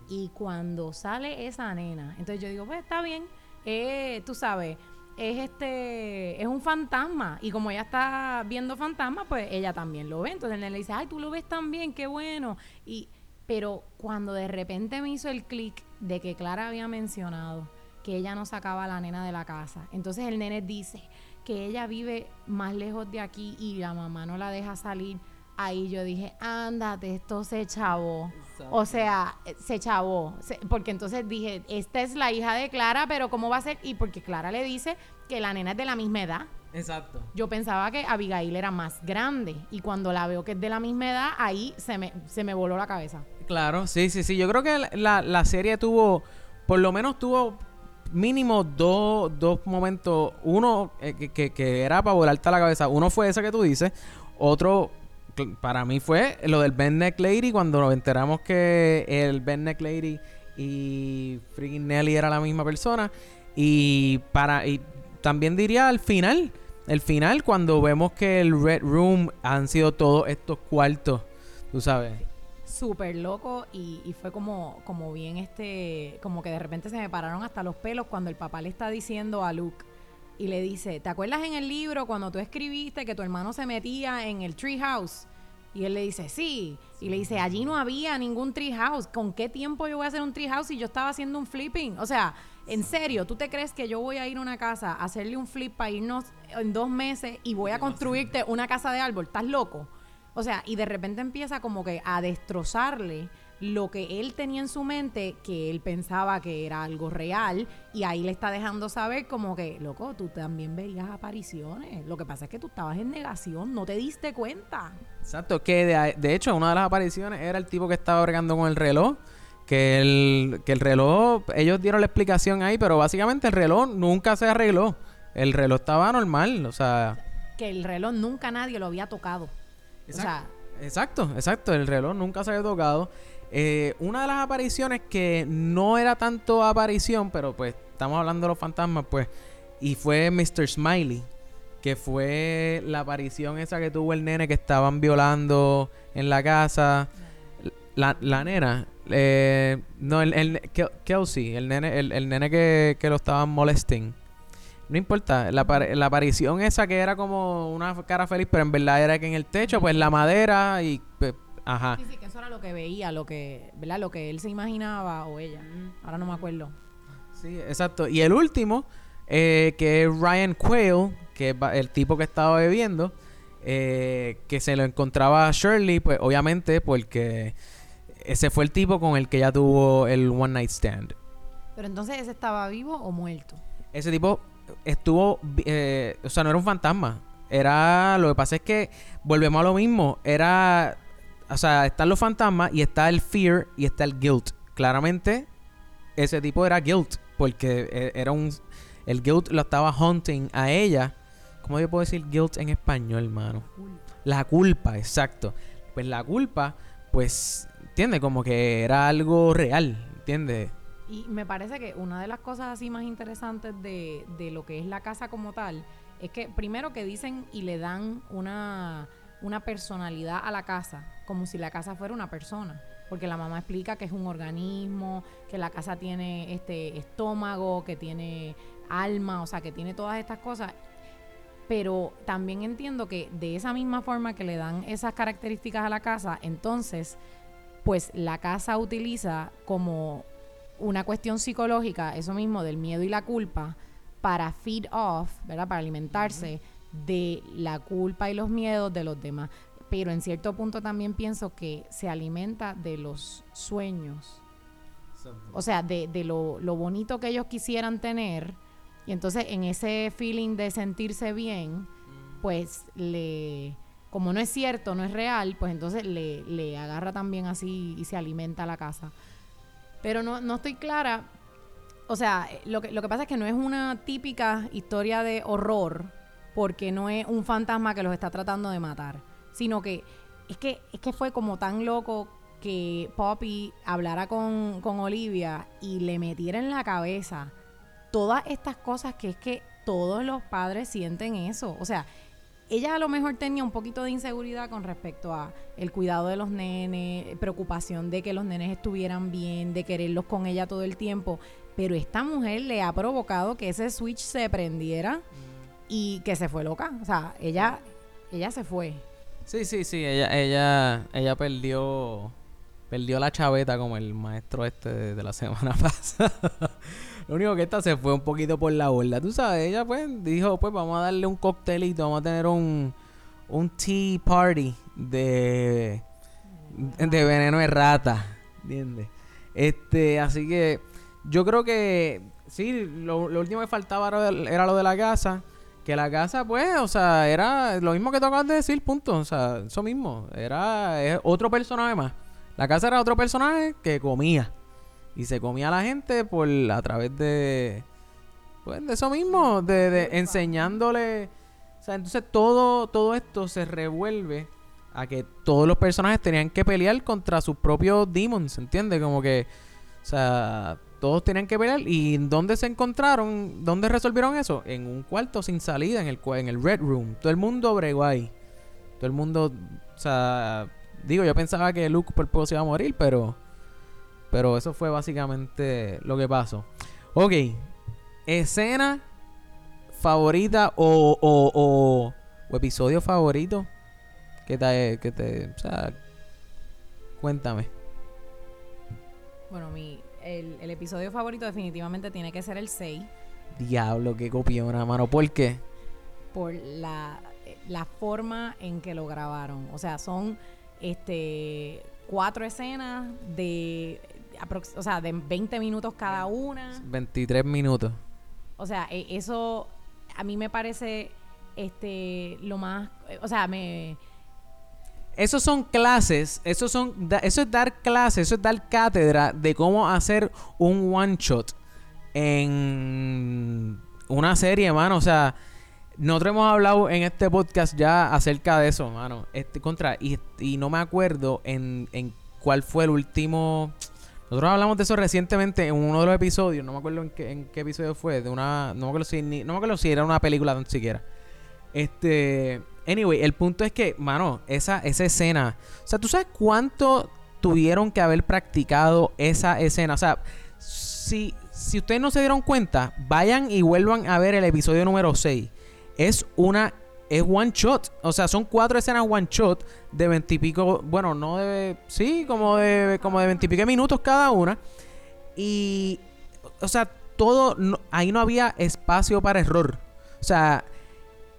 Y cuando sale esa nena, entonces yo digo, pues está bien, eh, tú sabes, es este, es un fantasma. Y como ella está viendo fantasma, pues ella también lo ve. Entonces el nene le dice, ay, tú lo ves también, qué bueno. Y, pero cuando de repente me hizo el clic de que Clara había mencionado que ella no sacaba a la nena de la casa, entonces el nene dice que ella vive más lejos de aquí y la mamá no la deja salir. Ahí yo dije, ándate, esto se chavó. O sea, se chavó. Se- porque entonces dije, esta es la hija de Clara, pero ¿cómo va a ser? Y porque Clara le dice que la nena es de la misma edad. Exacto. Yo pensaba que Abigail era más grande. Y cuando la veo que es de la misma edad, ahí se me, se me voló la cabeza. Claro, sí, sí, sí. Yo creo que la, la serie tuvo, por lo menos tuvo mínimo dos, dos momentos. Uno eh, que, que- era para volarte a la cabeza. Uno fue ese que tú dices. Otro, para mí, fue lo del Ben Neck Lady. Cuando nos enteramos que el Ben Neck Lady y freaking Nelly era la misma persona. Y para y también diría al final. El final, cuando vemos que el Red Room han sido todos estos cuartos. Tú sabes. Súper loco y, y fue como, como bien este, como que de repente se me pararon hasta los pelos cuando el papá le está diciendo a Luke y le dice, ¿te acuerdas en el libro cuando tú escribiste que tu hermano se metía en el treehouse? Y él le dice, sí. Y le dice, allí no había ningún treehouse. ¿Con qué tiempo yo voy a hacer un treehouse si yo estaba haciendo un flipping? O sea, en serio, ¿tú te crees que yo voy a ir a una casa a hacerle un flip para irnos en dos meses y voy a construirte una casa de árbol? ¿Estás loco? O sea, y de repente empieza como que a destrozarle lo que él tenía en su mente, que él pensaba que era algo real, y ahí le está dejando saber como que, loco, tú también veías apariciones. Lo que pasa es que tú estabas en negación, no te diste cuenta. Exacto, que de, de hecho una de las apariciones era el tipo que estaba bregando con el reloj. Que el, que el reloj, ellos dieron la explicación ahí, pero básicamente el reloj nunca se arregló. El reloj estaba normal, o sea... Que el reloj nunca nadie lo había tocado. O sea, Exacto, exacto, el reloj nunca se había tocado. Eh, una de las apariciones que no era tanto aparición, pero pues estamos hablando de los fantasmas, pues, y fue Mr. Smiley, que fue la aparición esa que tuvo el nene que estaban violando en la casa. La, la nena, eh, no, el, el Kel- Kelsey, el nene, el, el nene que, que lo estaban molesting. No importa, la, la aparición esa que era como una cara feliz, pero en verdad era que en el techo, pues la madera y... pues, ajá. sí, sí, que eso era lo que veía, lo que, ¿verdad? Lo que él se imaginaba o ella. Ahora no me acuerdo. Sí, exacto. Y el último, eh, que es Ryan Quayle, que es el tipo que estaba bebiendo, eh, que se lo encontraba a Shirley, pues obviamente porque ese fue el tipo con el que ella tuvo el One Night Stand. Pero entonces ese estaba vivo o muerto. Ese tipo estuvo, eh, o sea, no era un fantasma. Era, lo que pasa es que volvemos a lo mismo. Era, o sea, están los fantasmas y está el fear y está el guilt. Claramente, ese tipo era guilt, porque eh, era un, el guilt lo estaba haunting a ella. ¿Cómo yo puedo decir guilt en español, hermano? La culpa, exacto. Pues la culpa, pues, ¿entiendes? Como que era algo real, ¿entiendes? Y me parece que una de las cosas así más interesantes de, de lo que es la casa como tal es que primero que dicen y le dan una, una personalidad a la casa, como si la casa fuera una persona. Porque la mamá explica que es un organismo, que la casa tiene este estómago, que tiene alma, o sea, que tiene todas estas cosas. Pero también entiendo que de esa misma forma que le dan esas características a la casa, entonces, pues la casa utiliza como una cuestión psicológica, eso mismo del miedo y la culpa, para feed off, ¿verdad? Para alimentarse de la culpa y los miedos de los demás. Pero en cierto punto también pienso que se alimenta de los sueños. O sea, de, de lo, lo bonito que ellos quisieran tener. Y entonces en ese feeling de sentirse bien, pues le como no es cierto, no es real, pues entonces le, le agarra también así y se alimenta la casa. Pero no, no estoy clara. O sea, lo que, lo que pasa es que no es una típica historia de horror, porque no es un fantasma que los está tratando de matar, sino que es que, es que fue como tan loco que Poppy hablara con, con Olivia y le metiera en la cabeza todas estas cosas que es que todos los padres sienten eso. O sea, ella a lo mejor tenía un poquito de inseguridad con respecto a el cuidado de los nenes, preocupación de que los nenes estuvieran bien, de quererlos con ella todo el tiempo, pero esta mujer le ha provocado que ese switch se prendiera y que se fue loca, o sea, ella ella se fue. Sí, sí, sí, ella ella ella perdió perdió la chaveta como el maestro este de, de la semana pasada. Lo único que esta se fue un poquito por la borda. Tú sabes, ella pues dijo, pues vamos a darle un coctelito, vamos a tener un, un tea party de, de veneno de rata. ¿Entiendes? Este, así que yo creo que sí, lo, lo último que faltaba era, era lo de la casa. Que la casa, pues, o sea, era lo mismo que tú acabas de decir, punto. O sea, eso mismo. Era otro personaje más. La casa era otro personaje que comía. Y se comía a la gente por a través de pues de eso mismo, de, de enseñándole, o sea, entonces todo todo esto se revuelve a que todos los personajes tenían que pelear contra sus propios demons, ¿entiendes? Como que o sea, todos tenían que pelear y ¿dónde se encontraron? ¿Dónde resolvieron eso? En un cuarto sin salida, en el en el Red Room. Todo el mundo bregó ahí. Todo el mundo, o sea, digo, yo pensaba que Luke por poco se iba a morir, pero pero eso fue básicamente lo que pasó. Ok. Escena favorita o, o, o, o episodio favorito que te, que te, o sea, cuéntame. Bueno, mi el, el episodio favorito definitivamente tiene que ser el 6 Diablo, qué copiona, mano. ¿Por qué? por la, la forma en que lo grabaron. O sea, son este cuatro escenas de o sea, de 20 minutos cada una. 23 minutos. O sea, e- eso a mí me parece este lo más, eh, o sea, me Esos son clases, esos son, eso es dar clases, eso es dar cátedra de cómo hacer un one shot en una serie, mano. O sea, nosotros hemos hablado en este podcast ya acerca de eso, mano. Este contra y, y no me acuerdo en, en cuál fue el último. Nosotros hablamos de eso recientemente en uno de los episodios. No me acuerdo en qué, en qué episodio fue. De una, no me acuerdo si ni- no me acuerdo si era una película tan siquiera. Este. Anyway, el punto es que, mano, esa, esa escena. O sea, ¿tú sabes cuánto tuvieron que haber practicado esa escena? O sea, si, si ustedes no se dieron cuenta, vayan y vuelvan a ver el episodio número 6. Es una. Es one shot. O sea, son cuatro escenas one shot de veintipico. Bueno, no de. Sí, como de. Como de veintipico minutos cada una. Y. O sea, todo. ahí no había espacio para error. O sea,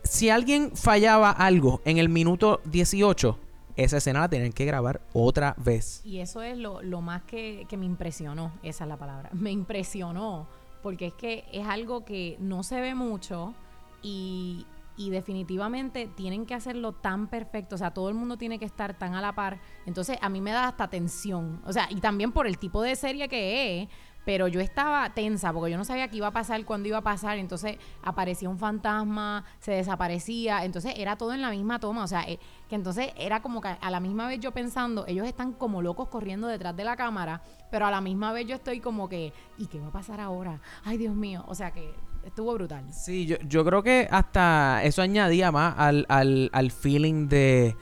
si alguien fallaba algo en el minuto 18, esa escena la tenían que grabar otra vez. Y eso es lo, lo más que, que me impresionó, esa es la palabra, me impresionó, porque es que es algo que no se ve mucho y, y definitivamente tienen que hacerlo tan perfecto, o sea, todo el mundo tiene que estar tan a la par, entonces a mí me da hasta tensión, o sea, y también por el tipo de serie que es, pero yo estaba tensa porque yo no sabía qué iba a pasar, cuándo iba a pasar, entonces aparecía un fantasma, se desaparecía, entonces era todo en la misma toma, o sea, eh, que entonces era como que a la misma vez yo pensando, ellos están como locos corriendo detrás de la cámara, pero a la misma vez yo estoy como que, ¿y qué va a pasar ahora? Ay, Dios mío, o sea que estuvo brutal. Sí, yo, yo creo que hasta eso añadía más al, al, al feeling de,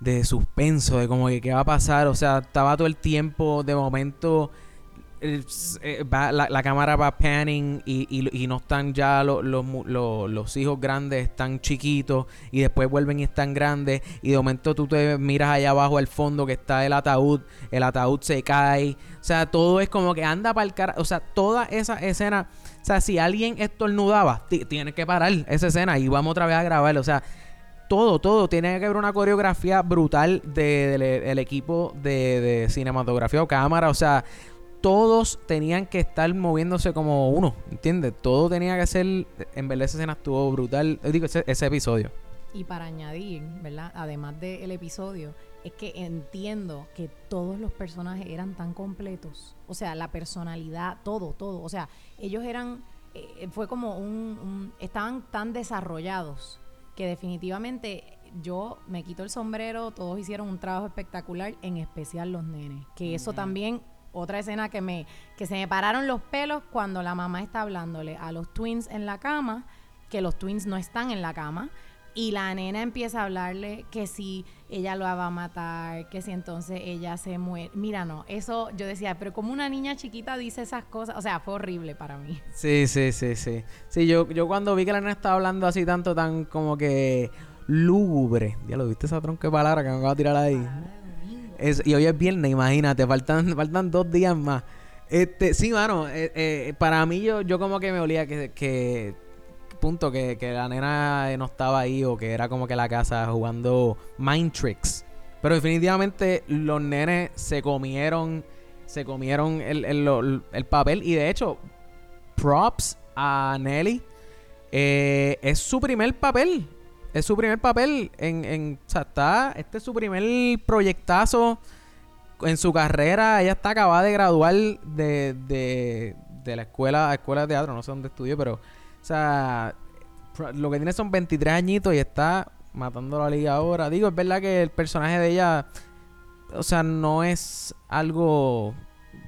de suspenso, de como que qué va a pasar. O sea, estaba todo el tiempo, de momento, eh, la, la cámara va panning y, y, no están ya lo- los mu- lo- los hijos grandes, están chiquitos y después vuelven y están grandes y de momento tú te miras allá abajo al fondo que está el ataúd, el ataúd se cae. O sea, todo es como que anda para el cara. O sea, toda esa escena. Sea, si alguien estornudaba, ti- tiene que parar esa escena y vamos otra vez a grabarlo. O sea, todo, todo. Tiene que haber una coreografía brutal de- del del equipo de, de cinematografía o cámara. O sea, todos tenían que estar moviéndose como uno, ¿entiendes? Todo tenía que ser. En verdad, esa escena estuvo brutal. Digo, ese, ese episodio. Y para añadir, ¿verdad? Además del episodio, es que entiendo que todos los personajes eran tan completos. O sea, la personalidad, todo, todo. O sea, ellos eran, eh, fue como un, un- estaban tan desarrollados que definitivamente yo me quito el sombrero, todos hicieron un trabajo espectacular, en especial los nenes. Que eso también, otra escena que me, que se me pararon los pelos cuando la mamá está hablándole a los twins en la cama, que los twins no están en la cama. Y la nena empieza a hablarle que si ella lo va a matar, que si entonces ella se muere. Mira, no, eso yo decía, pero como una niña chiquita dice esas cosas, o sea, fue horrible para mí. Sí, sí, sí, sí. Sí, yo, yo cuando vi que la nena estaba hablando así tanto, tan como que lúgubre. Ya lo viste esa tronca de palabra que me acabo de tirar ahí. Es- y hoy es viernes, imagínate, faltan, faltan dos días más. Este, sí, mano, eh, eh, para mí yo, yo como que me olía que, que punto, que, que la nena no estaba ahí o que era como que la casa jugando mind tricks. Pero definitivamente los nenes se comieron, se comieron el, el- el papel y de hecho, props a Nelly. Eh, es su primer papel. Es su primer papel en, en o sea, está, este es su primer proyectazo en su carrera. Ella está acabada de graduar de, de, de la escuela, escuela de teatro, no sé dónde estudió, pero, sea, pro- lo que tiene son 23 añitos y está matando la liga ahora. Digo, es verdad que el personaje de ella, o sea, no es algo,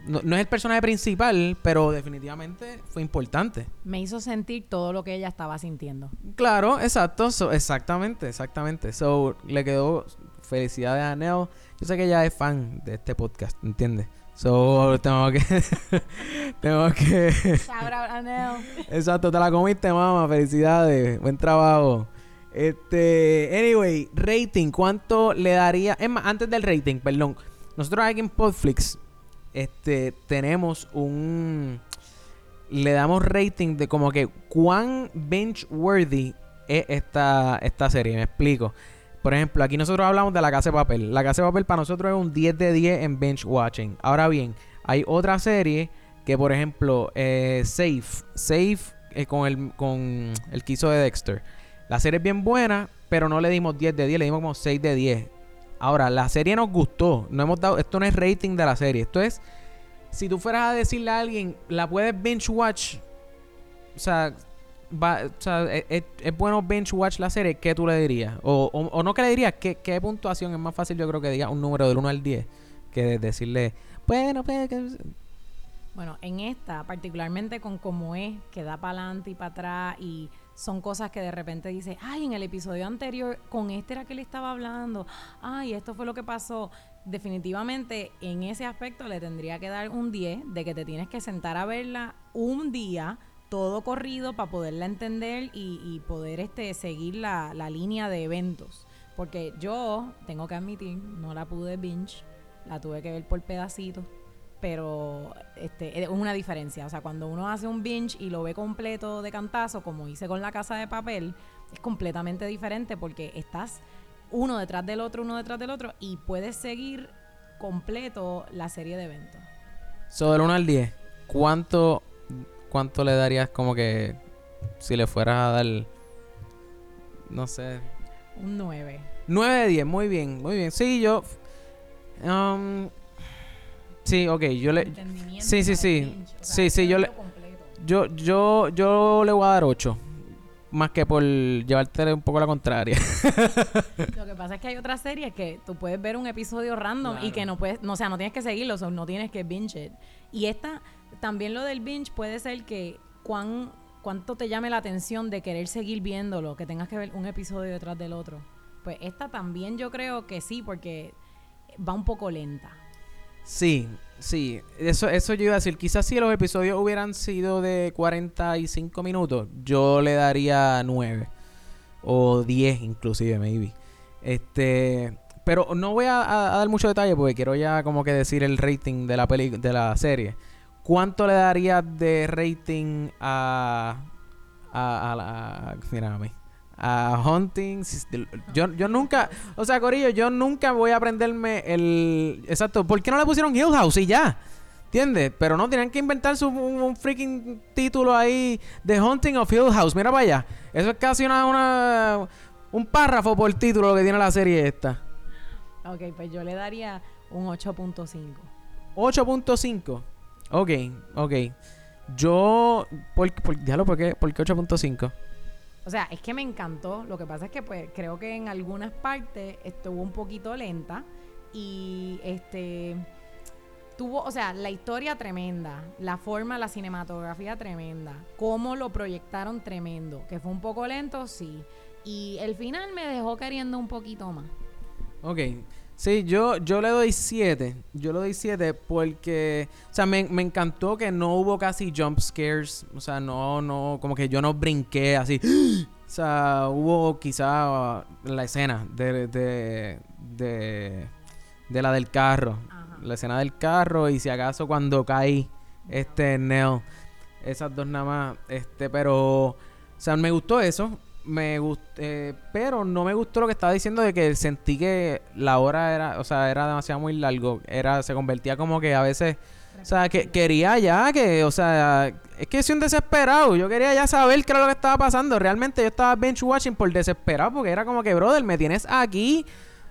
no, no es el personaje principal, pero definitivamente fue importante. Me hizo sentir todo lo que ella estaba sintiendo. Claro, exacto, so- exactamente, exactamente. So, le quedó felicidades a Neo. Yo sé que ella es fan de este podcast, ¿entiendes? So, tengo que... tengo que... Shout out. Exacto, te la comiste, mamá. Felicidades. Buen trabajo. Este, anyway, rating, ¿cuánto le daría? Es más, antes del rating, perdón. Nosotros aquí en Podflix, este, tenemos un. Le damos rating de como que cuán bench worthy es esta, esta serie. Me explico. Por ejemplo, aquí nosotros hablamos de la casa de papel. La casa de papel para nosotros es un 10 de 10 en bench watching. Ahora bien, hay otra serie que, por ejemplo, eh, Safe. Safe eh, con, el, con el que de Dexter. La serie es bien buena, pero no le dimos 10 de 10, le dimos como 6 de 10. Ahora, la serie nos gustó. No hemos dado, esto no es rating de la serie. Esto es, si tú fueras a decirle a alguien, la puedes binge watch. O sea, va- o sea, es, es- es bueno binge watch la serie, ¿qué tú le dirías? O, o, o no que le dirías, ¿qué, ¿qué puntuación es más fácil? Yo creo que diga un número del 1 al 10 que decirle, bueno, pues, que- Bueno, en esta, particularmente con cómo es, que da para adelante y para atrás y son cosas que de repente dice, ay, en el episodio anterior con este era que le estaba hablando, ay, esto fue lo que pasó. Definitivamente en ese aspecto le tendría que dar un 10 de que te tienes que sentar a verla un día todo corrido para poderla entender y, poder este, seguir la, la línea de eventos. Porque yo, tengo que admitir, no la pude binge, la tuve que ver por pedacitos pero este, es una diferencia. O sea, cuando uno hace un binge y lo ve completo de cantazo, como hice con la casa de papel, es completamente diferente porque estás uno detrás del otro, uno detrás del otro, y puedes seguir completo la serie de eventos. So, del 1 al 10, ¿cuánto, ¿cuánto le darías como que si le fueras a dar, no sé, Un 9. 9 de 10, muy bien, muy bien. Sí, yo... um, sí, ok, yo le... Sí, sí, sí. binge, o sea, Sí, sí, yo le- completo. Yo, yo, yo le voy a dar 8. Más que por llevarte un poco la contraria. Lo que pasa es que hay otras series que tú puedes ver un episodio random y que no puedes, no, o sea, no tienes que seguirlo, o sea, no tienes que binge it. Y esta, también lo del binge puede ser que cuán, cuánto te llame la atención de querer seguir viéndolo, que tengas que ver un episodio detrás del otro. Pues esta también yo creo que sí, porque va un poco lenta. Sí, sí. Eso, eso yo iba a decir. Quizás si los episodios hubieran sido de 45 minutos, yo le daría 9. O 10 inclusive, maybe. Este... Pero no voy a, a- dar mucho detalle porque quiero ya como que decir el rating de la peli de la serie. ¿Cuánto le darías de rating a... a, a la... Mira a mí. A Hunting. Yo, yo nunca... O sea, Corillo, yo nunca voy a aprenderme el... Exacto. ¿Por qué no le pusieron Hill House y ya? ¿Entiendes? Pero no, tenían que inventarse un, un- freaking título ahí de Hunting of Hill House. Mira para allá. Eso es casi una... una un párrafo por título lo que tiene la serie esta. Ok, pues yo le daría un 8.5. 8.5. Ok, ok. Yo. ¿Por, por, diablo, ¿por qué, por qué 8.5? O sea, es que me encantó. Lo que pasa es que pues creo que en algunas partes estuvo un poquito lenta y este tuvo, o sea, la historia tremenda, la forma, la cinematografía tremenda, cómo lo proyectaron tremendo, que fue un poco lento, sí. Y el final me dejó queriendo un poquito más. Ok. Sí, yo, yo le doy 7. Yo le doy 7 porque, o sea, me, me encantó que no hubo casi jump scares. O sea, no, no, como que yo no brinqué así. O sea, hubo quizá la escena de, de, de, de la del carro. La escena del carro y si acaso cuando cae este Nell. Esas dos nada más. Este, pero, o sea, me gustó eso me gustó, pero no me gustó lo que estaba diciendo de que sentí que la hora era, o sea, era demasiado muy largo, era se convertía como que a veces o sea, que quería ya que, o sea, es que soy un desesperado. Yo quería ya saber qué era lo que estaba pasando. Realmente yo estaba bench watching por desesperado porque era como que, brother, me tienes aquí.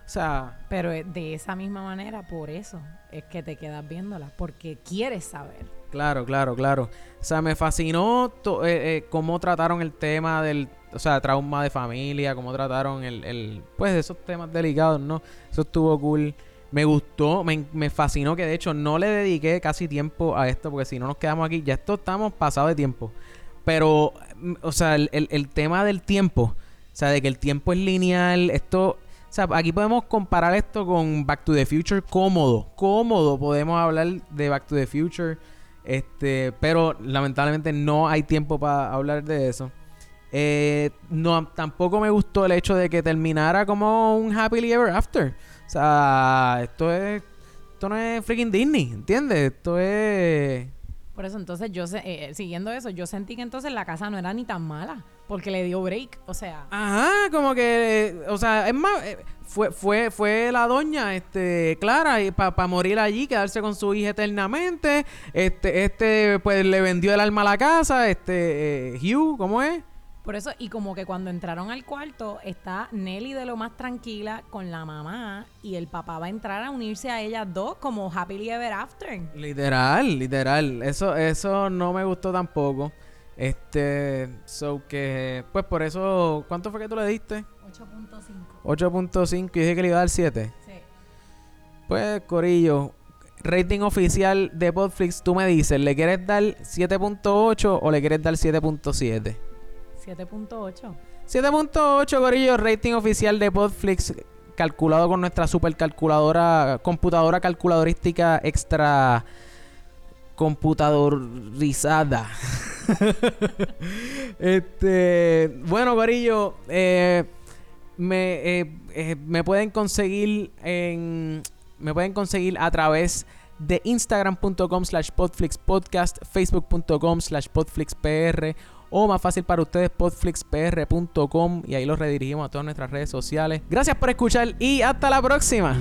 O sea, pero de esa misma manera, por eso es que te quedas viéndola, porque quieres saber. Claro, claro, claro. O sea, me fascinó eh, eh, cómo trataron el tema del, o sea, trauma de familia, cómo trataron el, el, pues esos temas delicados, ¿no? Eso estuvo cool. Me gustó, me, me, fascinó que de hecho no le dediqué casi tiempo a esto, porque si no nos quedamos aquí, ya esto estamos pasados de tiempo. Pero, mm, o sea, el, el, el tema del tiempo, o sea, de que el tiempo es lineal, esto, o sea, aquí podemos comparar esto con Back to the Future cómodo, cómodo podemos hablar de Back to the Future, este, pero lamentablemente no hay tiempo para hablar de eso. Eh, no, tampoco me gustó el hecho de que terminara como un happily ever after. O sea, esto es. Esto no es freaking Disney, ¿entiendes? Esto es. Por eso, entonces, yo eh, siguiendo eso, yo sentí que entonces la casa no era ni tan mala. Porque le dio break, o sea. Ajá, como que. O sea, es más. Eh, fue, fue, fue la doña, este, Clara, para morir allí, quedarse con su hija eternamente. Este, este, pues le vendió el alma a la casa. Este, Hugh, ¿cómo es? Por eso, y como que cuando entraron al cuarto, está Nelly de lo más tranquila con la mamá y el papá va a entrar a unirse a ellas dos como happily ever after. Literal, literal. Eso, eso no me gustó tampoco. Este, so que, pues por eso, ¿cuánto fue que tú le diste? 8.5. 8.5 y dije que le iba a dar 7. Sí. Pues, Corillo, rating oficial de Podflix, tú me dices, ¿le quieres dar 7.8 o le quieres dar 7.7? 7.8. 7.8, Gorillo, rating oficial de Podflix, calculado con nuestra super calculadora, computadora calculadorística extra computadorizada. este, bueno, Gorillo, eh, me, eh, eh, me pueden conseguir en. Me pueden conseguir a través de instagram.com slash podflixpodcast, facebook.com slash podflixpr o más fácil para ustedes podflixpr.com y ahí los redirigimos a todas nuestras redes sociales. Gracias por escuchar y hasta la próxima.